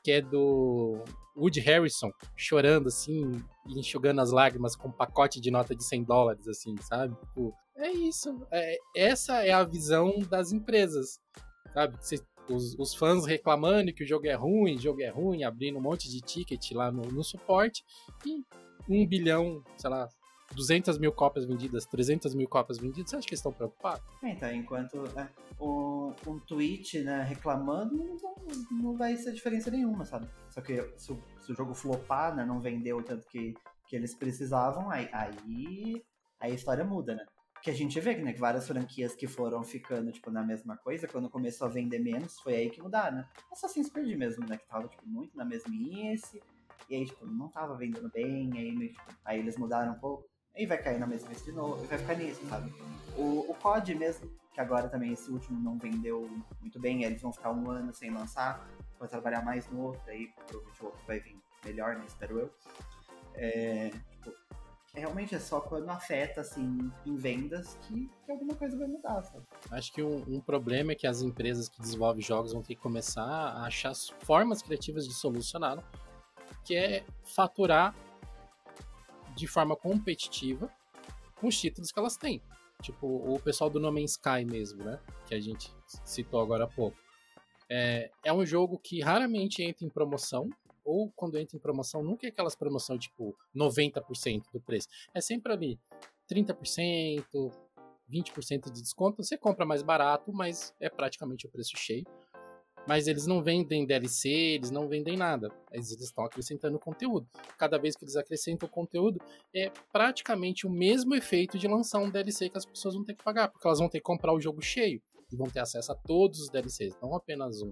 que é do Woody Harrison chorando assim, enxugando as lágrimas com um pacote de nota de 100 dólares, assim, sabe? Tipo, é isso. É, essa é a visão das empresas, sabe? Você os, os, fãs reclamando que o jogo é ruim, jogo é ruim, abrindo um monte de ticket lá no, no suporte, e um bilhão, sei lá, 200 mil cópias vendidas, 300 mil cópias vendidas, você acha que eles estão preocupados? É, então, enquanto é, um tweet né, reclamando, não, não vai ser diferença nenhuma, sabe? Só que se o, se o jogo flopar, né, não vendeu tanto que, que eles precisavam, aí, aí, aí a história muda, né? Que a gente vê né, que várias franquias que foram ficando, tipo, na mesma coisa, quando começou a vender menos, foi aí que mudaram, né? Assassin's Creed mesmo, né, que tava, tipo, muito na mesmice, e aí, tipo, não tava vendendo bem, aí, tipo, aí eles mudaram um pouco, aí vai cair na mesmice de novo, e vai ficar nisso, sabe? O, o COD mesmo, que agora também esse último não vendeu muito bem, eles vão ficar um ano sem lançar, vai trabalhar mais no outro, aí provavelmente o outro vai vir melhor, né, espero eu. É, realmente é só quando afeta, assim, em vendas que, que alguma coisa vai mudar, sabe? Acho que um, um, problema é que as empresas que desenvolvem jogos vão ter que começar a achar formas criativas de solucionar, que é faturar de forma competitiva com os títulos que elas têm. Tipo, o pessoal do No Man's Sky mesmo, né? Que a gente citou agora há pouco. É, é um jogo que raramente entra em promoção, ou quando entra em promoção, nunca é aquelas promoções tipo 90% do preço. É sempre ali 30%, 20% de desconto. Você compra mais barato, mas é praticamente o preço cheio. Mas eles não vendem DLC, eles não vendem nada. Eles estão acrescentando conteúdo. Cada vez que eles acrescentam conteúdo, é praticamente o mesmo efeito de lançar um DLC que as pessoas vão ter que pagar, porque elas vão ter que comprar o jogo cheio e vão ter acesso a todos os DLCs, não apenas um.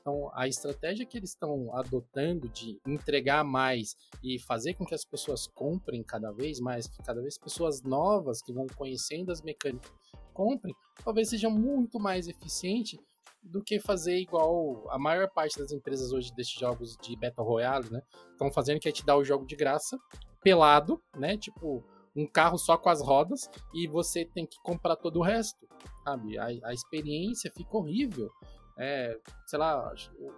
Então, a estratégia que eles estão adotando de entregar mais e fazer com que as pessoas comprem cada vez mais, que cada vez pessoas novas que vão conhecendo as mecânicas comprem, talvez seja muito mais eficiente do que fazer igual a maior parte das empresas hoje desses jogos de Battle Royale, né? Estão fazendo que é te dar o jogo de graça, pelado, né? Tipo, um carro só com as rodas e você tem que comprar todo o resto, sabe? A, a experiência fica horrível. É, sei lá,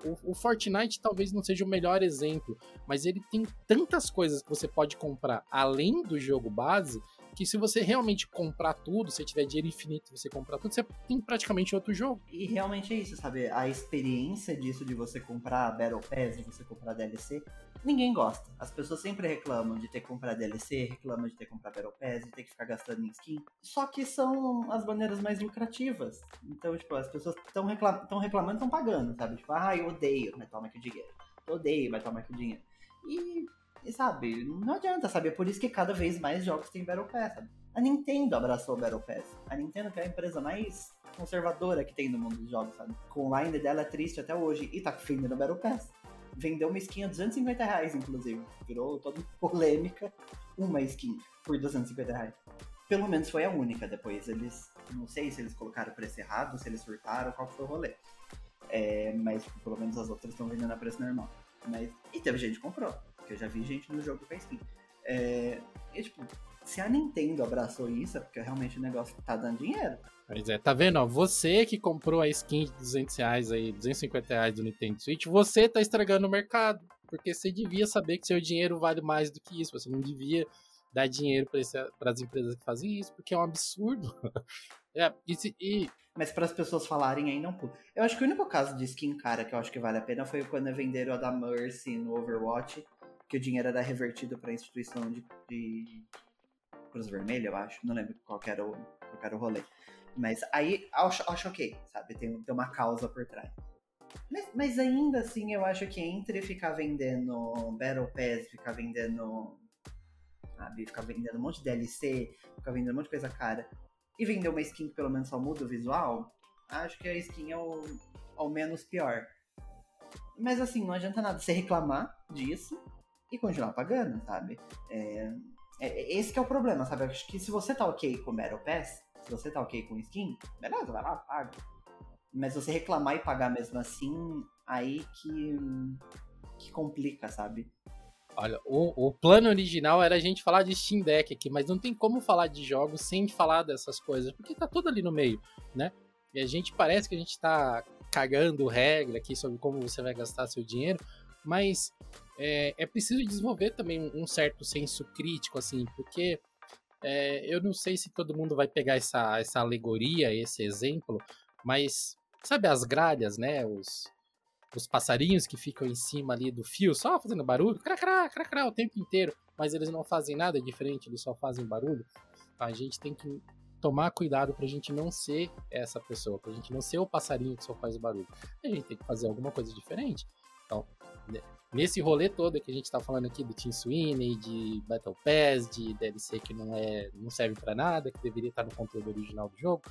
o, o, Fortnite talvez não seja o melhor exemplo, mas ele tem tantas coisas que você pode comprar além do jogo base que se você realmente comprar tudo, se tiver dinheiro infinito você comprar tudo, você tem praticamente outro jogo. E realmente é isso, sabe? A experiência disso de você comprar Battle Pass, de você comprar DLC, ninguém gosta. As pessoas sempre reclamam de ter que comprar DLC, reclamam de ter que comprar Battle Pass, de ter que ficar gastando em skin. Só que são as maneiras mais lucrativas. Então, tipo, as pessoas estão reclam reclamando, estão pagando, sabe? Tipo, ah, eu odeio, mas toma aqui o dinheiro. Eu odeio, mas toma aqui o dinheiro. E e sabe, não adianta, sabe? É por isso que cada vez mais jogos têm Battle Pass, sabe? A Nintendo abraçou o Battle Pass. A Nintendo que é a empresa mais conservadora que tem no mundo dos jogos, sabe? Com o line dela é triste até hoje e tá vendendo Battle Pass. Vendeu uma skin a 250 reais, inclusive. Virou toda polêmica uma skin por 250 reais. Pelo menos foi a única. Depois eles. Não sei se eles colocaram o preço errado, se eles surtaram, qual foi o rolê. É, mas tipo, pelo menos as outras estão vendendo a preço normal. Mas, e teve gente que comprou porque eu já vi gente no jogo com a skin. É, e, tipo, se a Nintendo abraçou isso, é porque realmente o negócio tá dando dinheiro. Pois é, tá vendo? Ó, você que comprou a skin de 200 reais aí, 250 reais do Nintendo Switch, você tá estragando o mercado. Porque você devia saber que seu dinheiro vale mais do que isso. Você não devia dar dinheiro para as empresas que fazem isso, porque é um absurdo. é, e, e... Mas para as pessoas falarem aí, não. Eu acho que o único caso de skin cara que eu acho que vale a pena foi quando venderam a da Mercy no Overwatch que o dinheiro era revertido para a instituição de, de Cruz Vermelha, eu acho. Não lembro qual era o, qual era o rolê. Mas aí acho, acho ok, sabe? Tem, tem uma causa por trás. Mas, mas, ainda assim, eu acho que entre ficar vendendo Battle Pass, ficar vendendo. Sabe? Ficar vendendo um monte de DLC, ficar vendendo um monte de coisa cara, e vender uma skin que pelo menos só muda o visual, acho que a skin é o, ao menos pior. Mas assim, não adianta nada você reclamar disso, e continuar pagando, sabe? É, é, esse que é o problema, sabe? Acho que se você tá ok com Battle Pass, se você tá ok com skin, beleza, vai lá, paga. Mas você reclamar e pagar mesmo assim, aí que, que complica, sabe? Olha, o, o plano original era a gente falar de Steam Deck aqui, mas não tem como falar de jogos sem falar dessas coisas, porque tá tudo ali no meio, né? E a gente parece que a gente tá cagando regra aqui sobre como você vai gastar seu dinheiro, mas é, é preciso desenvolver também um certo senso crítico, assim, porque é, eu não sei se todo mundo vai pegar essa, essa alegoria, esse exemplo, mas sabe as gralhas, né? Os, os passarinhos que ficam em cima ali do fio, só fazendo barulho, cracrá, cracrá o tempo inteiro, mas eles não fazem nada diferente, eles só fazem barulho. A gente tem que tomar cuidado pra gente não ser essa pessoa, pra gente não ser o passarinho que só faz barulho. A gente tem que fazer alguma coisa diferente. Então, nesse rolê todo que a gente tá falando aqui do Team Sweeney, de Battle Pass, de DLC que não é não serve para nada, que deveria estar no conteúdo original do jogo,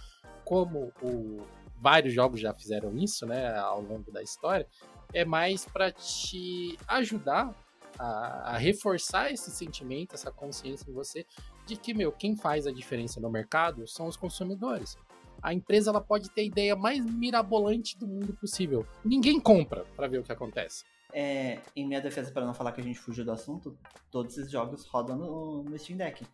como o, vários jogos já fizeram isso, né, ao longo da história, é mais para te ajudar a, a, reforçar esse sentimento, essa consciência em você de que, meu, quem faz a diferença no mercado são os consumidores. A empresa ela pode ter a ideia mais mirabolante do mundo possível. Ninguém compra para ver o que acontece. É, em minha defesa, para não falar que a gente fugiu do assunto, todos esses jogos rodam no, no Steam Deck.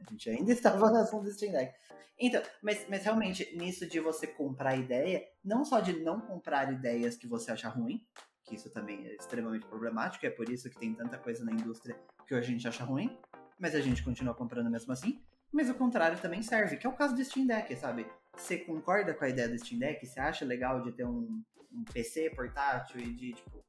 A gente ainda estava no assunto do Steam Deck. Então, mas, mas realmente, nisso de você comprar ideia, não só de não comprar ideias que você acha ruim, que isso também é extremamente problemático, é por isso que tem tanta coisa na indústria que a gente acha ruim, mas a gente continua comprando mesmo assim. Mas o contrário também serve, que é o caso do Steam Deck, sabe? Você concorda com a ideia do Steam Deck? Você acha legal de ter um, um PC portátil e de, tipo,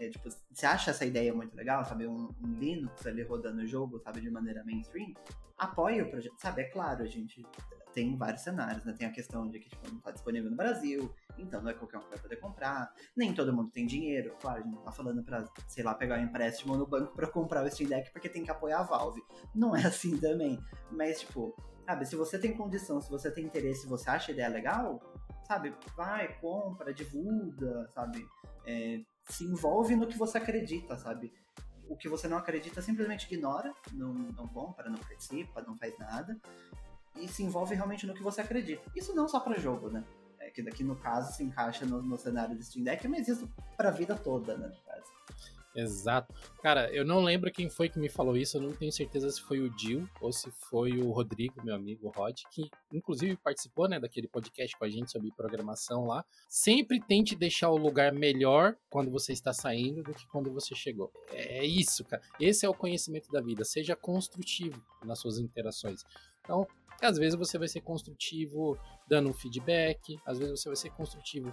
é, tipo, você acha essa ideia muito legal, sabe? Um, um, Linux ali rodando o jogo, sabe, de maneira mainstream, apoia o projeto, sabe? É claro, a gente tem vários cenários, né? Tem a questão de que tipo, não está disponível no Brasil, então não é qualquer um que vai poder comprar. Nem todo mundo tem dinheiro, claro, a gente não tá falando pra, sei lá, pegar um empréstimo no banco para comprar o Steam Deck porque tem que apoiar a Valve. Não é assim também. Mas, tipo, sabe, se você tem condição, se você tem interesse, se você acha a ideia legal, sabe, vai, compra, divulga, sabe? É, se envolve no que você acredita, sabe? O que você não acredita simplesmente ignora, não, não compra, não participa, não faz nada. E se envolve realmente no que você acredita. Isso não só para jogo, né? É que daqui no caso se encaixa no, no cenário do Steam Deck, mas isso pra vida toda, né? Exato. Cara, eu não lembro quem foi que me falou isso, eu não tenho certeza se foi o Dil ou se foi o Rodrigo, meu amigo Rod, que inclusive participou, né, daquele podcast com a gente sobre programação lá. Sempre tente deixar o lugar melhor quando você está saindo do que quando você chegou. É isso, cara. Esse é o conhecimento da vida. Seja construtivo nas suas interações. Então, às vezes você vai ser construtivo dando um feedback, às vezes você vai ser construtivo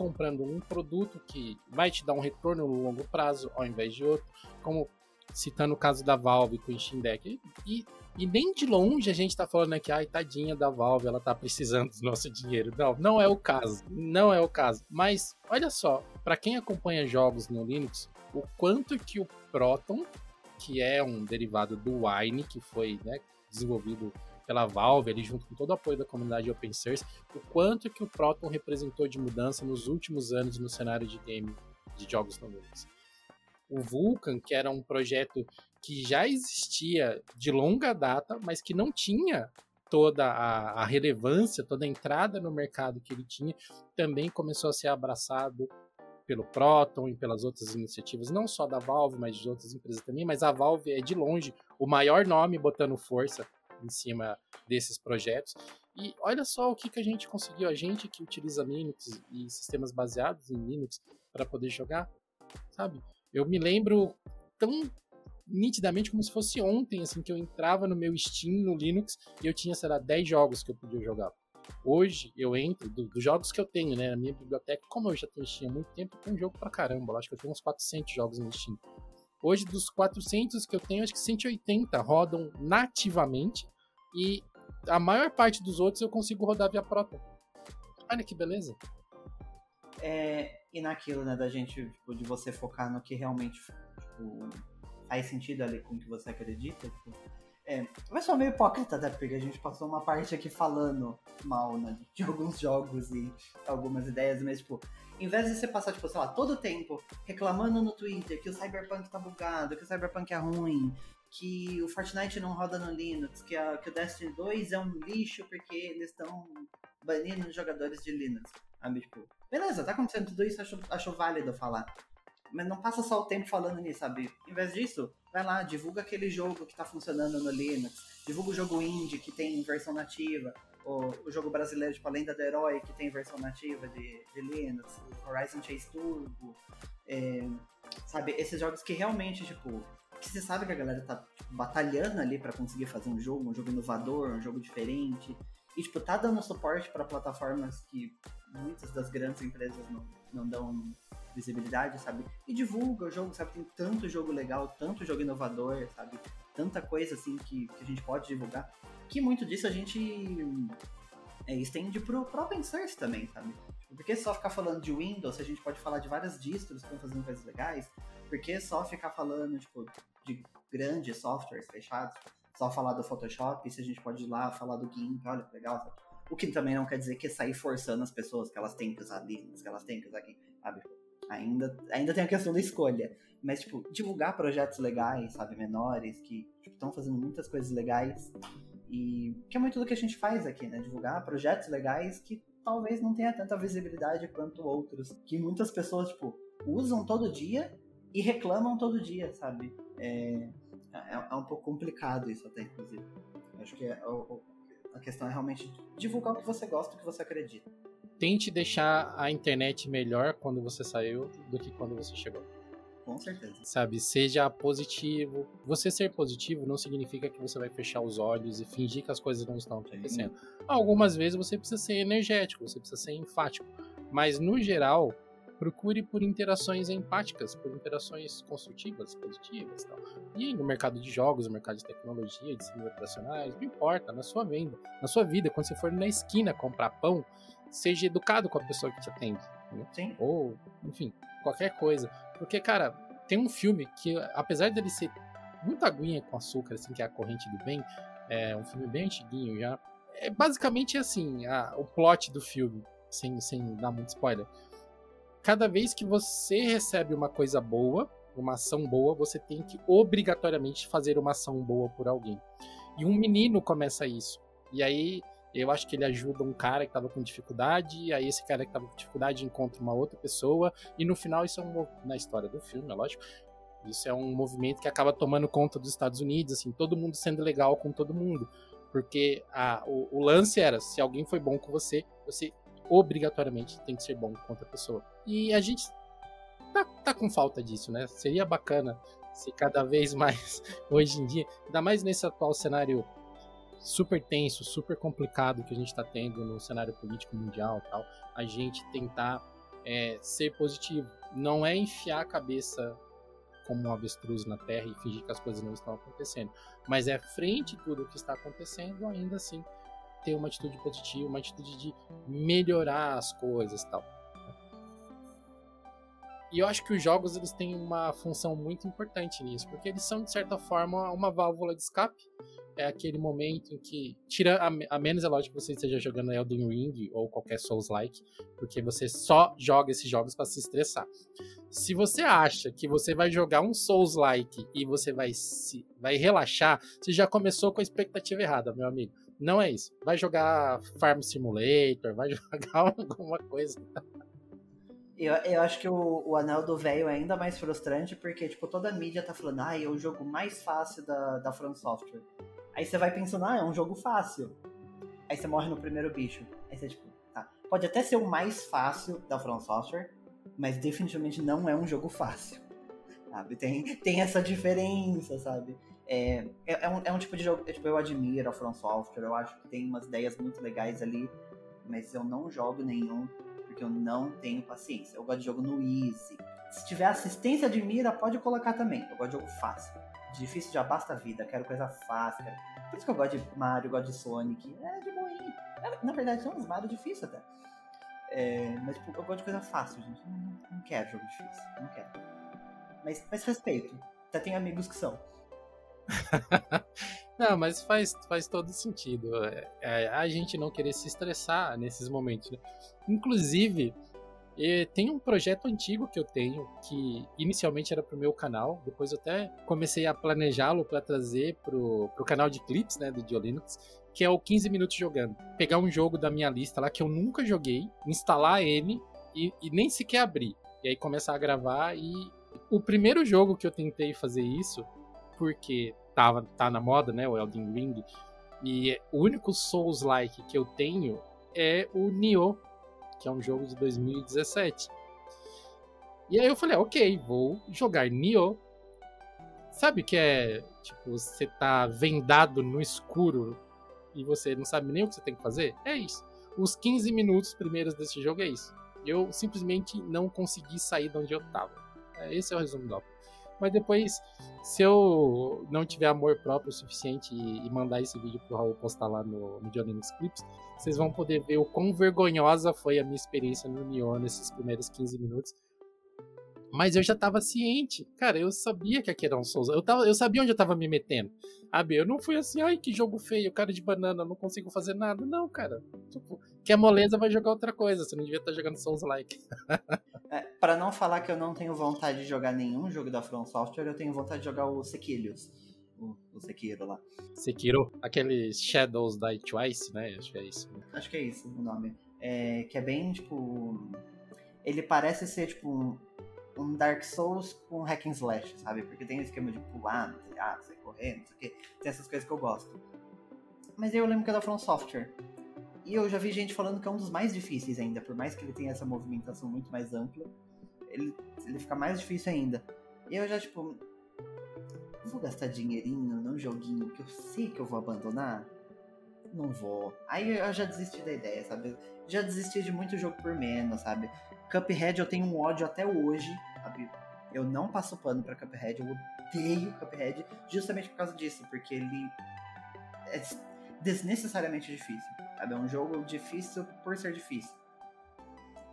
comprando um produto que vai te dar um retorno no longo prazo ao invés de outro, como citando o caso da Valve com o Steam Deck. E, e nem de longe a gente tá falando aqui, ai, tadinha da Valve, ela tá precisando do nosso dinheiro. Não, não é o caso. Não é o caso. Mas, olha só, para quem acompanha jogos no Linux, o quanto que o Proton, que é um derivado do Wine, que foi né, desenvolvido pela Valve, ali junto com todo o apoio da comunidade open source, o quanto que o Proton representou de mudança nos últimos anos no cenário de game de jogos no Linux. O Vulkan, que era um projeto que já existia de longa data, mas que não tinha toda a, a, relevância, toda a entrada no mercado que ele tinha, também começou a ser abraçado pelo Proton e pelas outras iniciativas, não só da Valve, mas de outras empresas também, mas a Valve é de longe o maior nome botando força em cima desses projetos. E olha só o que, que a gente conseguiu, a gente que utiliza Linux e sistemas baseados em Linux para poder jogar, sabe? Eu me lembro tão nitidamente como se fosse ontem, assim, que eu entrava no meu Steam no Linux e eu tinha, sei lá, 10 jogos que eu podia jogar. Hoje eu entro, do, dos jogos que eu tenho, né, na minha biblioteca, como eu já tenho Steam há muito tempo, tem jogo pra caramba, acho que eu tenho uns 400 jogos no Steam. Hoje, dos 400 que eu tenho, acho que 180 rodam nativamente e a maior parte dos outros eu consigo rodar via Proton. Olha que beleza. É, e naquilo, né, da gente, tipo, de você focar no que realmente tipo, faz sentido ali com o que você acredita, tipo, é, vai ser meio hipócrita, né? Porque a gente passou uma parte aqui falando mal né, de alguns jogos e algumas ideias, mas, tipo, em vez de você passar, tipo, sei lá, todo o tempo reclamando no Twitter que o Cyberpunk tá bugado, que o Cyberpunk é ruim, que o Fortnite não roda no Linux, que, a, que o Destiny 2 é um lixo porque eles estão banindo os jogadores de Linux. Sabe, tipo, beleza, tá acontecendo tudo isso, acho, acho válido falar. Mas não passa só o tempo falando nisso, sabe? Em vez disso, vai lá, divulga aquele jogo que tá funcionando no Linux, divulga o jogo indie que tem versão nativa, o, o jogo brasileiro, tipo, a Lenda do Herói, que tem versão nativa de, de Linux, Horizon Chase Turbo, é, sabe, esses jogos que realmente, tipo, que você sabe que a galera tá tipo, batalhando ali para conseguir fazer um jogo, um jogo inovador, um jogo diferente, e, tipo, tá dando suporte para plataformas que muitas das grandes empresas não, não dão visibilidade, sabe? E divulga o jogo, sabe? Tem tanto jogo legal, tanto jogo inovador, sabe? Tanta coisa, assim, que, que a gente pode divulgar que muito disso a gente é, estende pro, pro open source também, sabe? Tipo, por que só ficar falando de Windows, a gente pode falar de várias distros que estão fazendo coisas legais? Por que só ficar falando, tipo, de grandes softwares fechados? Só falar do Photoshop, se a gente pode ir lá falar do GIMP, olha que legal, sabe? O que também não quer dizer que é sair forçando as pessoas que elas têm que usar Linux, que elas têm que usar GIMP, sabe? Ainda, ainda tem a questão da escolha. Mas, tipo, divulgar projetos legais, sabe, menores, que estão tipo, fazendo muitas coisas legais e que é muito do que a gente faz aqui, né? Divulgar projetos legais que talvez não tenha tanta visibilidade quanto outros, que muitas pessoas, tipo, usam todo dia e reclamam todo dia, sabe? É, é, é um pouco complicado isso até, inclusive. Acho que é, a questão é realmente divulgar o que você gosta, o que você acredita. Tente deixar a internet melhor quando você saiu do que quando você chegou. Com certeza. Sabe, seja positivo. Você ser positivo não significa que você vai fechar os olhos e fingir que as coisas não estão acontecendo. Sim. Algumas vezes você precisa ser energético, você precisa ser enfático. Mas, no geral, procure por interações empáticas, por interações construtivas, positivas tal. E no mercado de jogos, no mercado de tecnologia, de sistemas operacionais, não importa, na sua venda, na sua vida, quando você for na esquina comprar pão, seja educado com a pessoa que te atende. Né? Sim. Ou, enfim, qualquer coisa. Porque, cara, tem um filme que, apesar dele ser muito aguinha com açúcar, assim, que é a corrente do bem, é um filme bem antiguinho já. É basicamente assim, a, o plot do filme, sem, sem dar muito spoiler. Cada vez que você recebe uma coisa boa, uma ação boa, você tem que obrigatoriamente fazer uma ação boa por alguém. E um menino começa isso. E aí eu acho que ele ajuda um cara que estava com dificuldade, aí esse cara que estava com dificuldade encontra uma outra pessoa, e no final, isso é um, na história do filme, é lógico, Isso é um movimento que acaba tomando conta dos Estados Unidos, assim, todo mundo sendo legal com todo mundo. Porque a, o, o lance era, se alguém foi bom com você, você obrigatoriamente tem que ser bom com outra pessoa. E a gente tá, tá com falta disso, né? Seria bacana se cada vez mais, hoje em dia, ainda mais nesse atual cenário super tenso, super complicado que a gente está tendo no cenário político mundial tal, a gente tentar é, ser positivo. Não é enfiar a cabeça como um avestruz na terra e fingir que as coisas não estão acontecendo. Mas é frente a tudo o que está acontecendo, ainda assim, ter uma atitude positiva, uma atitude de melhorar as coisas tal. E eu acho que os jogos eles têm uma função muito importante nisso, porque eles são, de certa forma, uma válvula de escape. É aquele momento em que, tira a, a menos é lógico que você esteja jogando Elden Ring ou qualquer Souls-like, porque você só joga esses jogos para se estressar. Se você acha que você vai jogar um Souls-like e você vai se vai relaxar, você já começou com a expectativa errada, meu amigo. Não é isso. Vai jogar Farm Simulator, vai jogar alguma coisa eu, eu acho que o, o Anel do Velho é ainda mais frustrante, porque, tipo, toda a mídia tá falando, ah, é o jogo mais fácil da, da From Software. Aí você vai pensando, ah, é um jogo fácil. Aí você morre no primeiro bicho. Aí você, tipo, tá. Pode até ser o mais fácil da From Software, mas definitivamente não é um jogo fácil. Sabe? Tem, tem essa diferença, sabe? É, é, é, um, é um tipo de jogo. É, tipo, eu admiro a From Software, eu acho que tem umas ideias muito legais ali, mas eu não jogo nenhum porque eu não tenho paciência. Eu gosto de jogo no easy. Se tiver assistência de mira, pode colocar também. Eu gosto de jogo fácil. Difícil já basta a vida, quero coisa fácil. Por isso que eu gosto de Mario, gosto de Sonic. É de boinha. É, na verdade, são uns Mario difíceis até. É, mas tipo, eu gosto de coisa fácil, gente. Não, não quero jogo difícil. Não quero. Mas, mas respeito. Até tem amigos que são. não, mas faz, faz todo sentido. É, é, a gente não querer se estressar nesses momentos. Né? Inclusive, tem um projeto antigo que eu tenho, que inicialmente era pro meu canal, depois eu até comecei a planejá-lo para trazer pro, pro canal de clips, né, do Diolinux, que é o 15 minutos jogando. Pegar um jogo da minha lista lá que eu nunca joguei, instalar ele e, e nem sequer abrir. E aí começar a gravar e o primeiro jogo que eu tentei fazer isso, porque tava, tá na moda, né, o Elden Ring, e o único Souls-like que eu tenho é o Nioh que é um jogo de 2017. E aí eu falei, ok, vou jogar Nioh. Sabe que é, tipo, você tá vendado no escuro e você não sabe nem o que você tem que fazer? É isso. Os 15 minutos primeiros desse jogo é isso. Eu simplesmente não consegui sair de onde eu tava. É, esse é o resumo do ópera. Mas depois, se eu não tiver amor próprio o suficiente e, e mandar esse vídeo pro Raul postar lá no, no Johnny Clips, vocês vão poder ver o quão vergonhosa foi a minha experiência no Nioh nesses primeiros 15 minutos. Mas eu já tava ciente. Cara, eu sabia que aqui era um Souls. Eu, tava, eu sabia onde eu tava me metendo. Sabe? Eu não fui assim, ai, que jogo feio, cara de banana, não consigo fazer nada. Não, cara. Tipo, quer moleza, vai jogar outra coisa. Você não devia estar tá jogando Souls-like. é, pra não falar que eu não tenho vontade de jogar nenhum jogo da From Software, eu tenho vontade de jogar o Sequilhos. O, o Sekiro lá. Sekiro? Aquele Shadows Die Twice, né? Acho que é isso. Acho que é isso o nome. É, que é bem, tipo... Ele parece ser, tipo, um um Dark Souls com hack and slash, sabe? Porque tem o esquema de pular, ah, sair correndo, não sei o quê. Tem essas coisas que eu gosto. Mas eu lembro que é da From Software. E eu já vi gente falando que é um dos mais difíceis ainda, por mais que ele tenha essa movimentação muito mais ampla, ele, ele fica mais difícil ainda. E eu já, tipo, vou gastar dinheirinho num joguinho que eu sei que eu vou abandonar? Não vou. Aí eu já desisti da ideia, sabe? Já desisti de muito jogo por menos, sabe? Cuphead eu tenho um ódio até hoje, sabe? Eu não passo pano pra Cuphead, eu odeio Cuphead justamente por causa disso, porque ele é desnecessariamente difícil, sabe? É um jogo difícil por ser difícil.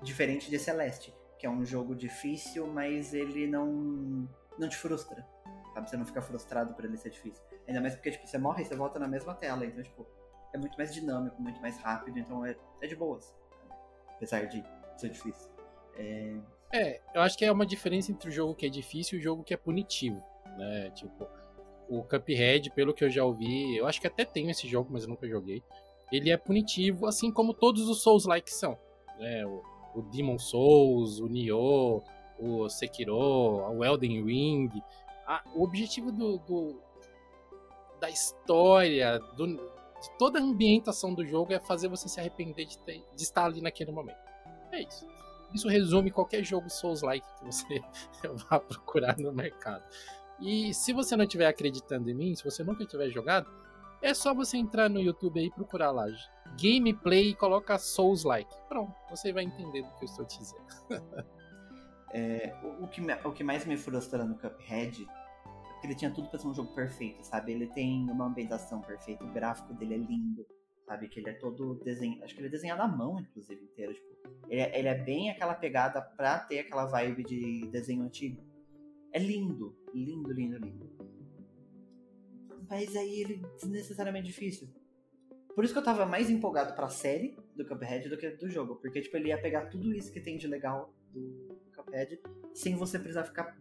Diferente de Celeste, que é um jogo difícil, mas ele não, não te frustra, sabe? Você não fica frustrado por ele ser difícil. Ainda mais porque, tipo, você morre e você volta na mesma tela, então, tipo, é muito mais dinâmico, muito mais rápido, então é, é de boas. Apesar de ser difícil. É... é, eu acho que é uma diferença entre o jogo que é difícil e o jogo que é punitivo, né? Tipo, o Cuphead, pelo que eu já ouvi, eu acho que até tenho esse jogo, mas eu nunca joguei. Ele é punitivo, assim como todos os Souls-like são. Né? O, o Demon Souls, o Nioh, o Sekiro, o Elden Ring. A, o objetivo do, do, da história, do, de toda a ambientação do jogo é fazer você se arrepender de, ter, de estar ali naquele momento. É isso. Isso resume qualquer jogo Souls-like que você vá procurar no mercado. E se você não estiver acreditando em mim, se você nunca tiver jogado, é só você entrar no YouTube aí e procurar lá. Gameplay e coloca Souls-like. Pronto, você vai entender do que eu estou te dizendo. é, o, o, que, o que mais me frustra no Cuphead é que ele tinha tudo para ser um jogo perfeito, sabe? Ele tem uma ambientação perfeita, o gráfico dele é lindo, sabe? Que ele é todo desenhado. Acho que ele é desenhado à mão, inclusive, inteiro. Tipo, ele, é, ele é bem aquela pegada pra ter aquela vibe de desenho antigo. É lindo, lindo, lindo, lindo. Mas aí ele é desnecessariamente difícil. Por isso que eu tava mais empolgado pra série do Cuphead do que do jogo. Porque, tipo, ele ia pegar tudo isso que tem de legal do, do Cuphead sem você precisar ficar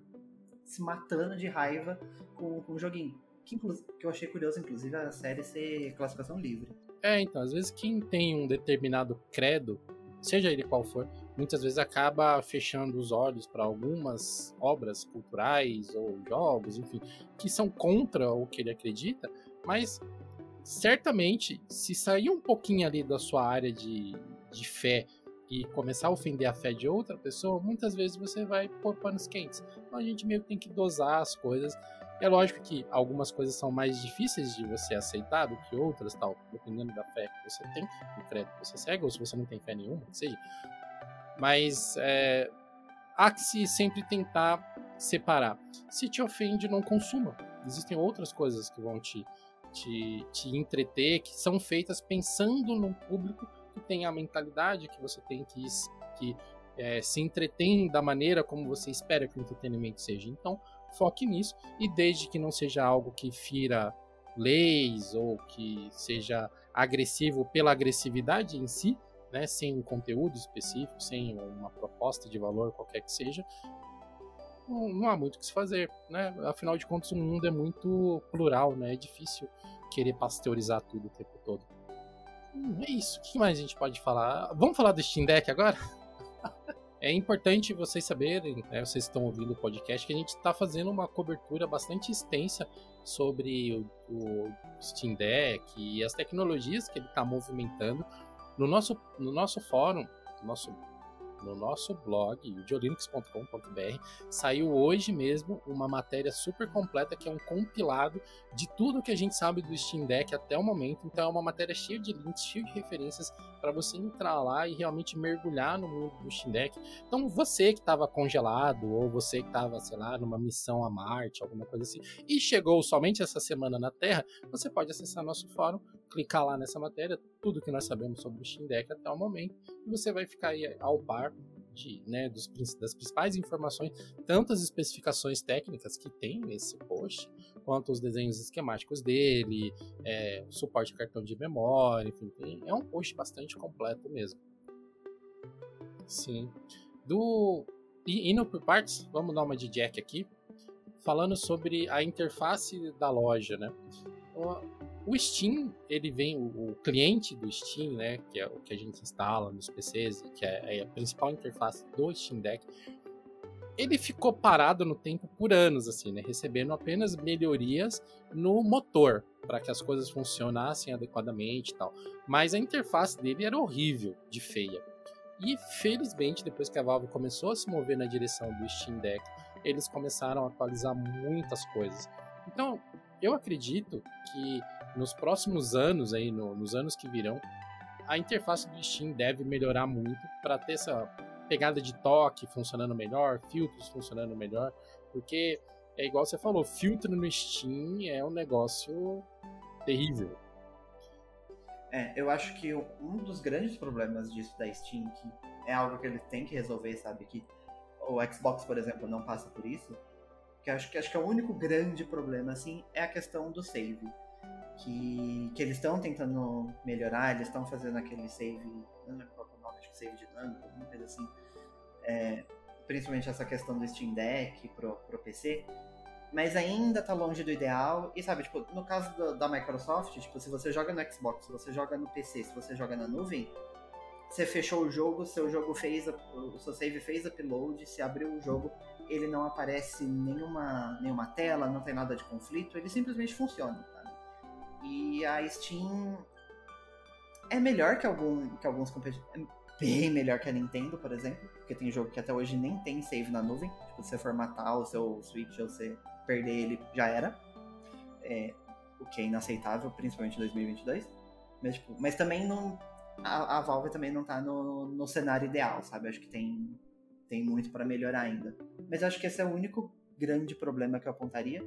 se matando de raiva com, com o joguinho. Que, que eu achei curioso, inclusive, a série ser classificação livre. É, então, às vezes quem tem um determinado credo, seja ele qual for, muitas vezes acaba fechando os olhos para algumas obras culturais ou jogos, enfim, que são contra o que ele acredita, mas certamente, se sair um pouquinho ali da sua área de, de fé e começar a ofender a fé de outra pessoa, muitas vezes você vai pôr panos quentes. Então a gente meio que tem que dosar as coisas é lógico que algumas coisas são mais difíceis de você aceitar do que outras, tal, dependendo da fé que você tem, do credo que você segue, ou se você não tem fé nenhuma, que seja. Mas é, há que se sempre tentar separar. Se te ofende, não consuma. Existem outras coisas que vão te, te, te entreter, que são feitas pensando no público que tem a mentalidade que você tem que, que é, se entretém da maneira como você espera que o entretenimento seja. Então, foque nisso e desde que não seja algo que fira leis ou que seja agressivo pela agressividade em si, né, sem um conteúdo específico, sem uma proposta de valor qualquer que seja, não, não, há muito o que se fazer, né? Afinal de contas, o mundo é muito plural, né? É difícil querer pasteurizar tudo o tempo todo. Hum, é isso. O que mais a gente pode falar? Vamos falar do Steam Deck agora? É importante vocês saberem, né, vocês estão ouvindo o podcast, que a gente está fazendo uma cobertura bastante extensa sobre o, o Steam Deck e as tecnologias que ele está movimentando. No nosso, no nosso fórum, nosso no nosso blog, geolinux.com.br, saiu hoje mesmo uma matéria super completa que é um compilado de tudo que a gente sabe do Steam Deck até o momento. Então é uma matéria cheia de links, cheia de referências para você entrar lá e realmente mergulhar no mundo do Steam Deck. Então você que estava congelado ou você que estava, sei lá, numa missão a Marte, alguma coisa assim, e chegou somente essa semana na Terra, você pode acessar nosso fórum, clicar lá nessa matéria, tudo que nós sabemos sobre o Steam Deck até o momento, e você vai ficar aí ao par de, né, dos, das principais informações, tanto as especificações técnicas que tem nesse post, quanto os desenhos esquemáticos dele, é, suporte a cartão de memória, enfim, tem, é um post bastante completo mesmo. Sim. Do e indo por partes, vamos dar uma de Jack aqui, falando sobre a interface da loja, né? O Steam, ele vem, o, o, cliente do Steam, né, que é o que a gente instala nos PCs, que é, é a principal interface do Steam Deck, ele ficou parado no tempo por anos, assim, né, recebendo apenas melhorias no motor, para que as coisas funcionassem adequadamente e tal. Mas a interface dele era horrível, de feia. E felizmente, depois que a Valve começou a se mover na direção do Steam Deck, eles começaram a atualizar muitas coisas. Então, eu acredito que nos próximos anos, aí, no, nos anos que virão, a interface do Steam deve melhorar muito para ter essa pegada de toque funcionando melhor, filtros funcionando melhor, porque é igual você falou, filtro no Steam é um negócio terrível. É, eu acho que um dos grandes problemas disso da Steam, que é algo que ele tem que resolver, sabe, que o Xbox, por exemplo, não passa por isso, que acho que acho que é o único grande problema assim é a questão do save que, que eles estão tentando melhorar, eles estão fazendo aquele save, não lembro qual é o nome, acho que save dinâmico, alguma coisa assim. É, principalmente essa questão do Steam Deck pro, pro PC. Mas ainda tá longe do ideal. E sabe, tipo, no caso do, da Microsoft, tipo, se você joga no Xbox, se você joga no PC, se você joga na nuvem, você fechou o jogo, seu jogo fez, o seu save fez upload, se abriu o jogo, ele não aparece nenhuma, nenhuma tela, não tem nada de conflito, ele simplesmente funciona? E a Steam é melhor que, algum, que alguns competidores. É bem melhor que a Nintendo, por exemplo, porque tem jogo que até hoje nem tem save na nuvem. Tipo, você formatar o seu Switch ou você perder ele, já era. É, o que é inaceitável, principalmente em 2022. Mas, tipo, mas também não. A, a, Valve também não tá no, no cenário ideal, sabe? Acho que tem, tem muito para melhorar ainda. Mas acho que esse é o único grande problema que eu apontaria.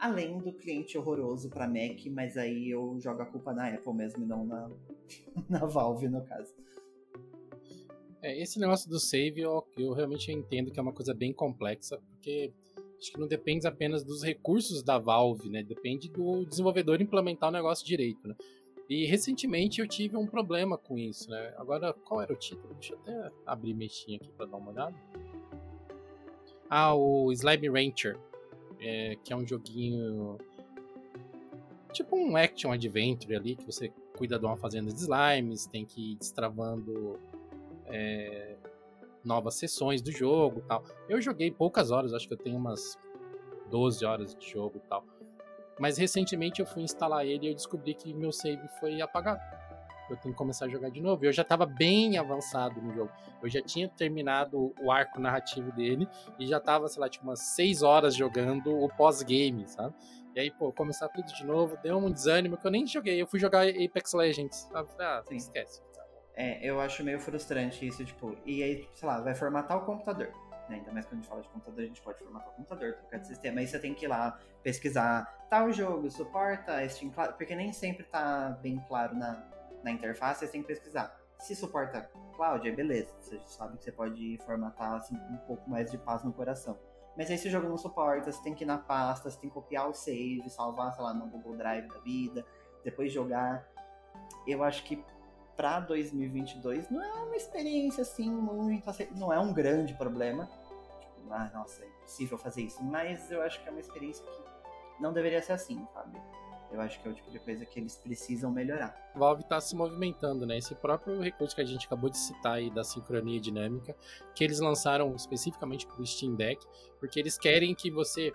Além do cliente horroroso para Mac, mas aí eu jogo a culpa na Apple mesmo e não na, na Valve, no caso. É, esse negócio do save eu, eu realmente entendo que é uma coisa bem complexa, porque acho que não depende apenas dos recursos da Valve, né? Depende do desenvolvedor implementar o negócio direito, né? E recentemente eu tive um problema com isso, né? Agora, qual era o título? Deixa eu até abrir mexinha aqui para dar uma olhada. Ah, o Slime Rancher, é, que é um joguinho tipo um action adventure ali, que você cuida de uma fazenda de slimes, tem que ir destravando é, novas sessões do jogo tal. Eu joguei poucas horas, acho que eu tenho umas 12 horas de jogo tal. Mas recentemente eu fui instalar ele e eu descobri que meu save foi apagado. Eu tenho que começar a jogar de novo. Eu já estava bem avançado no jogo. Eu já tinha terminado o arco narrativo dele e já estava, sei lá, tipo umas 6 horas jogando o pós-game, sabe? E aí, pô, começar tudo de novo, deu um desânimo que eu nem joguei. Eu fui jogar Apex Legends. Sabe? Ah, Sim. esquece. É, eu acho meio frustrante isso, tipo, e aí, sei lá, vai formatar o computador. Né? Ainda mais quando a gente fala de computador, a gente pode formatar o computador, trocar de sistema. Aí você tem que ir lá pesquisar tal jogo, suporta Steam porque nem sempre tá bem claro na, na interface, você tem que pesquisar. Se suporta cloud, é beleza. Você sabe que você pode formatar assim, um pouco mais de paz no coração. Mas aí se o jogo não suporta, você tem que ir na pasta, você tem que copiar o save, salvar, sei lá, no Google Drive da vida, depois jogar. Eu acho que para 2022 não é uma experiência assim muito. Não é um grande problema. Tipo, ah, nossa, é impossível fazer isso. Mas eu acho que é uma experiência que não deveria ser assim, sabe? Eu acho que é o tipo de coisa que eles precisam melhorar. Valve está se movimentando, né? Esse próprio recurso que a gente acabou de citar aí da sincronia dinâmica, que eles lançaram especificamente para o Steam Deck, porque eles querem que você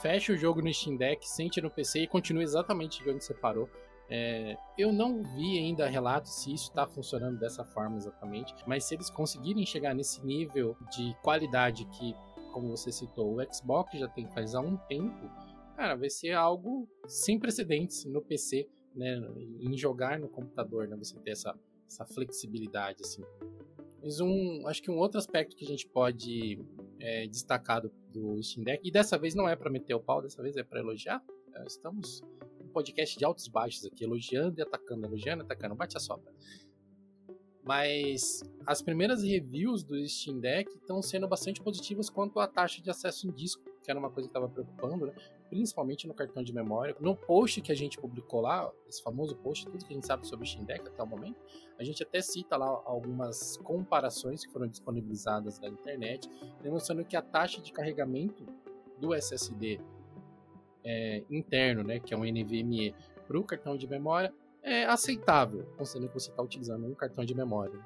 feche o jogo no Steam Deck, sente no PC e continue exatamente de onde você parou. É, eu não vi ainda relatos se isso está funcionando dessa forma exatamente, mas se eles conseguirem chegar nesse nível de qualidade que, como você citou, o Xbox já tem faz há um tempo, cara, vai ser algo sem precedentes no PC, né, em jogar no computador, né, você ter essa, essa flexibilidade, assim. Mas um, acho que um outro aspecto que a gente pode é, destacar do, do Steam Deck, e dessa vez não é para meter o pau, dessa vez é para elogiar, é, estamos um podcast de altos e baixos aqui, elogiando e atacando, elogiando e atacando, bate a sopra. Mas as primeiras reviews do Steam Deck estão sendo bastante positivas quanto à taxa de acesso em disco, que era uma coisa que estava preocupando, né? Principalmente no cartão de memória. No post que a gente publicou lá, esse famoso post, tudo que a gente sabe sobre Steam Deck até o momento, a gente até cita lá algumas comparações que foram disponibilizadas na internet, demonstrando que a taxa de carregamento do SSD é, interno, né, que é um NVMe, para o cartão de memória é aceitável, considerando que você está utilizando um cartão de memória.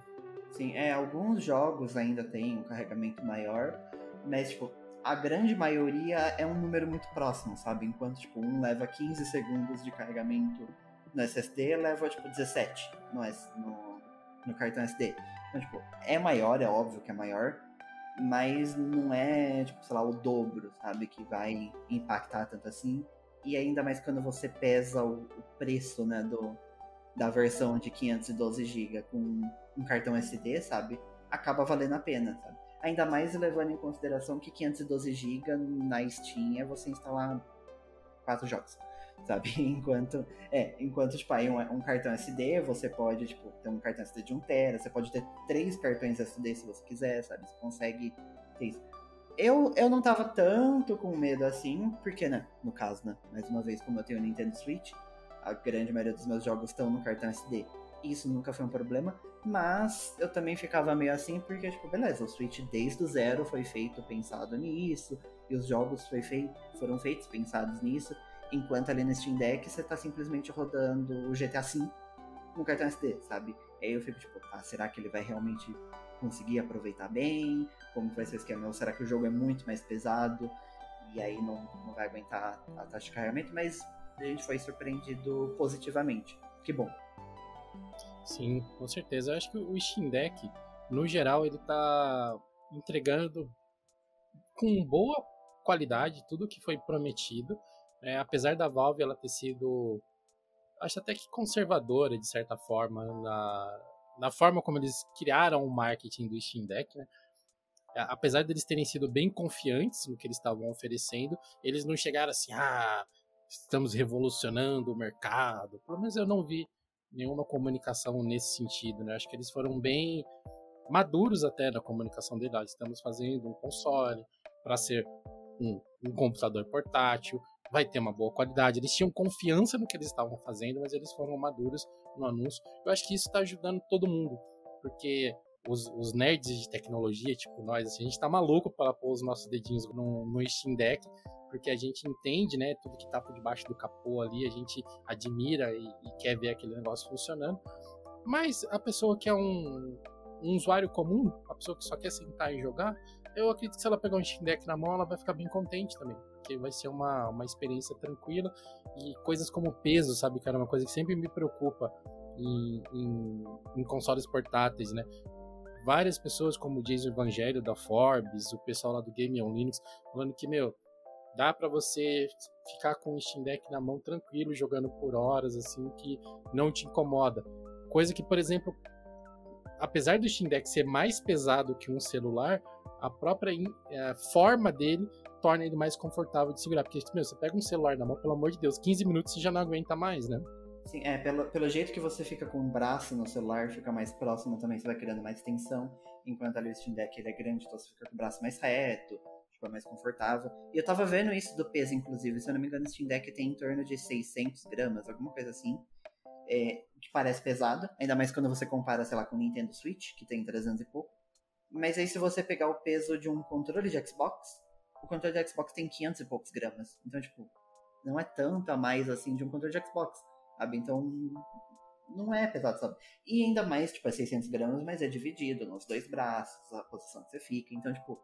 Sim, é, alguns jogos ainda têm um carregamento maior, mas tipo, a grande maioria é um número muito próximo, sabe? Enquanto tipo, um leva 15 segundos de carregamento no SSD, leva tipo 17 no, no, no cartão SD. Então, tipo, é maior, é óbvio que é maior, mas não é, tipo, sei lá, o dobro, sabe? Que vai impactar tanto assim. E ainda mais quando você pesa o, o preço, né, do, da versão de 512 GB com um cartão SD, sabe? Acaba valendo a pena, sabe? Ainda mais levando em consideração que 512 GB na Steam é você instalar quatro jogos, sabe? Enquanto, é, enquanto tipo, aí um, um, cartão SD, você pode, tipo, ter um cartão SD de 1 tera, você pode ter três cartões SD se você quiser, sabe? Você consegue ter isso. Eu, eu não tava tanto com medo assim, porque, né, no caso, né, mais uma vez, como eu tenho o Nintendo Switch, a grande maioria dos meus jogos estão no cartão SD. Isso nunca foi um problema, mas eu também ficava meio assim, porque, tipo, beleza, o Switch desde o zero foi feito pensado nisso, e os jogos foi foram feitos pensados nisso, enquanto ali no Steam Deck você tá simplesmente rodando o GTA V no cartão SD, sabe? E aí eu fico tipo, ah, será que ele vai realmente conseguir aproveitar bem? Como vai ser o esquema? Ou será que o jogo é muito mais pesado? E aí não, não vai aguentar a taxa de carregamento? Mas a gente foi surpreendido positivamente. Que bom. Sim, com certeza. Eu acho que o Steam Deck, no geral, ele tá entregando com boa qualidade tudo que foi prometido. É, apesar da Valve ela ter sido, acho até que conservadora de certa forma na, na forma como eles criaram o marketing do Steam Deck, né? apesar deles terem sido bem confiantes no que eles estavam oferecendo, eles não chegaram assim, ah, estamos revolucionando o mercado. Pelo menos eu não vi nenhuma comunicação nesse sentido, né? Acho que eles foram bem maduros até na comunicação deles. Ah, estamos fazendo um console para ser um, um, computador portátil, vai ter uma boa qualidade. Eles tinham confiança no que eles estavam fazendo, mas eles foram maduros no anúncio. Eu acho que isso está ajudando todo mundo, porque os, os, nerds de tecnologia, tipo nós, assim, a gente tá maluco para pôr os nossos dedinhos no, no Steam Deck, porque a gente entende, né, tudo que tá por debaixo do capô ali, a gente admira e, e quer ver aquele negócio funcionando. Mas a pessoa que é um, um usuário comum, a pessoa que só quer sentar e jogar, eu acredito que se ela pegar um Steam Deck na mão, ela vai ficar bem contente também. Porque vai ser uma, uma experiência tranquila. E coisas como peso, sabe, cara? É uma coisa que sempre me preocupa em, em, em consoles portáteis, né? Várias pessoas, como o Jason Evangelho da Forbes, o pessoal lá do Game on Linux, falando que, meu, dá para você ficar com o Steam Deck na mão tranquilo, jogando por horas, assim, que não te incomoda. Coisa que, por exemplo, apesar do Steam Deck ser mais pesado que um celular, a própria a forma dele torna ele mais confortável de segurar. Porque, meu, você pega um celular na mão, pelo amor de Deus, 15 minutos você já não aguenta mais, né? Sim, é, pelo, pelo jeito que você fica com o braço no celular, fica mais próximo também, você vai criando mais tensão, enquanto ali o Steam Deck ele é grande, então você fica com o braço mais reto, fica mais confortável. E eu tava vendo isso do peso, inclusive, se eu não me engano, o Steam Deck tem em torno de 600 gramas, alguma coisa assim é, que parece pesado, ainda mais quando você compara, sei lá, com o Nintendo Switch, que tem 300 e pouco. Mas aí se você pegar o peso de um controle de Xbox, o controle de Xbox tem 500 e poucos gramas. Então, tipo, não é tanto a mais assim de um controle de Xbox, sabe? Então, não é pesado, sabe? E ainda mais, tipo, é 600 gramas, mas é dividido nos dois braços, a posição que você fica. Então, tipo,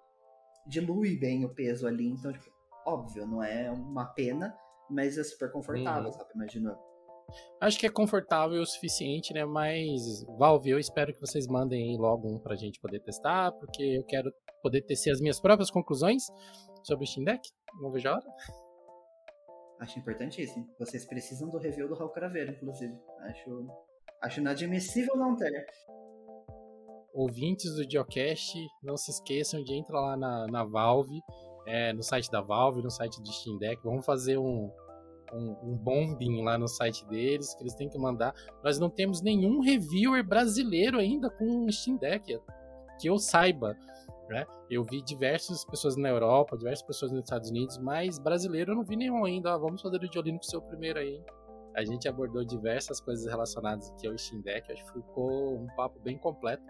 dilui bem o peso ali. Então, tipo, óbvio, não é uma pena, mas é super confortável, uhum. sabe? Imagina Acho que é confortável o suficiente, né? Mas, Valve, eu espero que vocês mandem aí logo um pra gente poder testar, porque eu quero poder tecer as minhas próprias conclusões sobre o Steam Deck. Não vejo a hora. Acho importantíssimo. Vocês precisam do review do Raul Craveiro, inclusive. Acho, acho inadmissível não ter. Ouvintes do Geocast, não se esqueçam de entrar lá na, na Valve, é, no site da Valve, no site do Steam Deck. Vamos fazer um, um, um bombing lá no site deles, que eles têm que mandar. Nós não temos nenhum reviewer brasileiro ainda com o Steam Deck, que eu saiba. Né? Eu vi diversas pessoas na Europa, diversas pessoas nos Estados Unidos, mas brasileiro eu não vi nenhum ainda. Vamos fazer o de Olímpico seu primeiro aí. A gente abordou diversas coisas relacionadas aqui ao Steam Deck, acho que ficou um papo bem completo.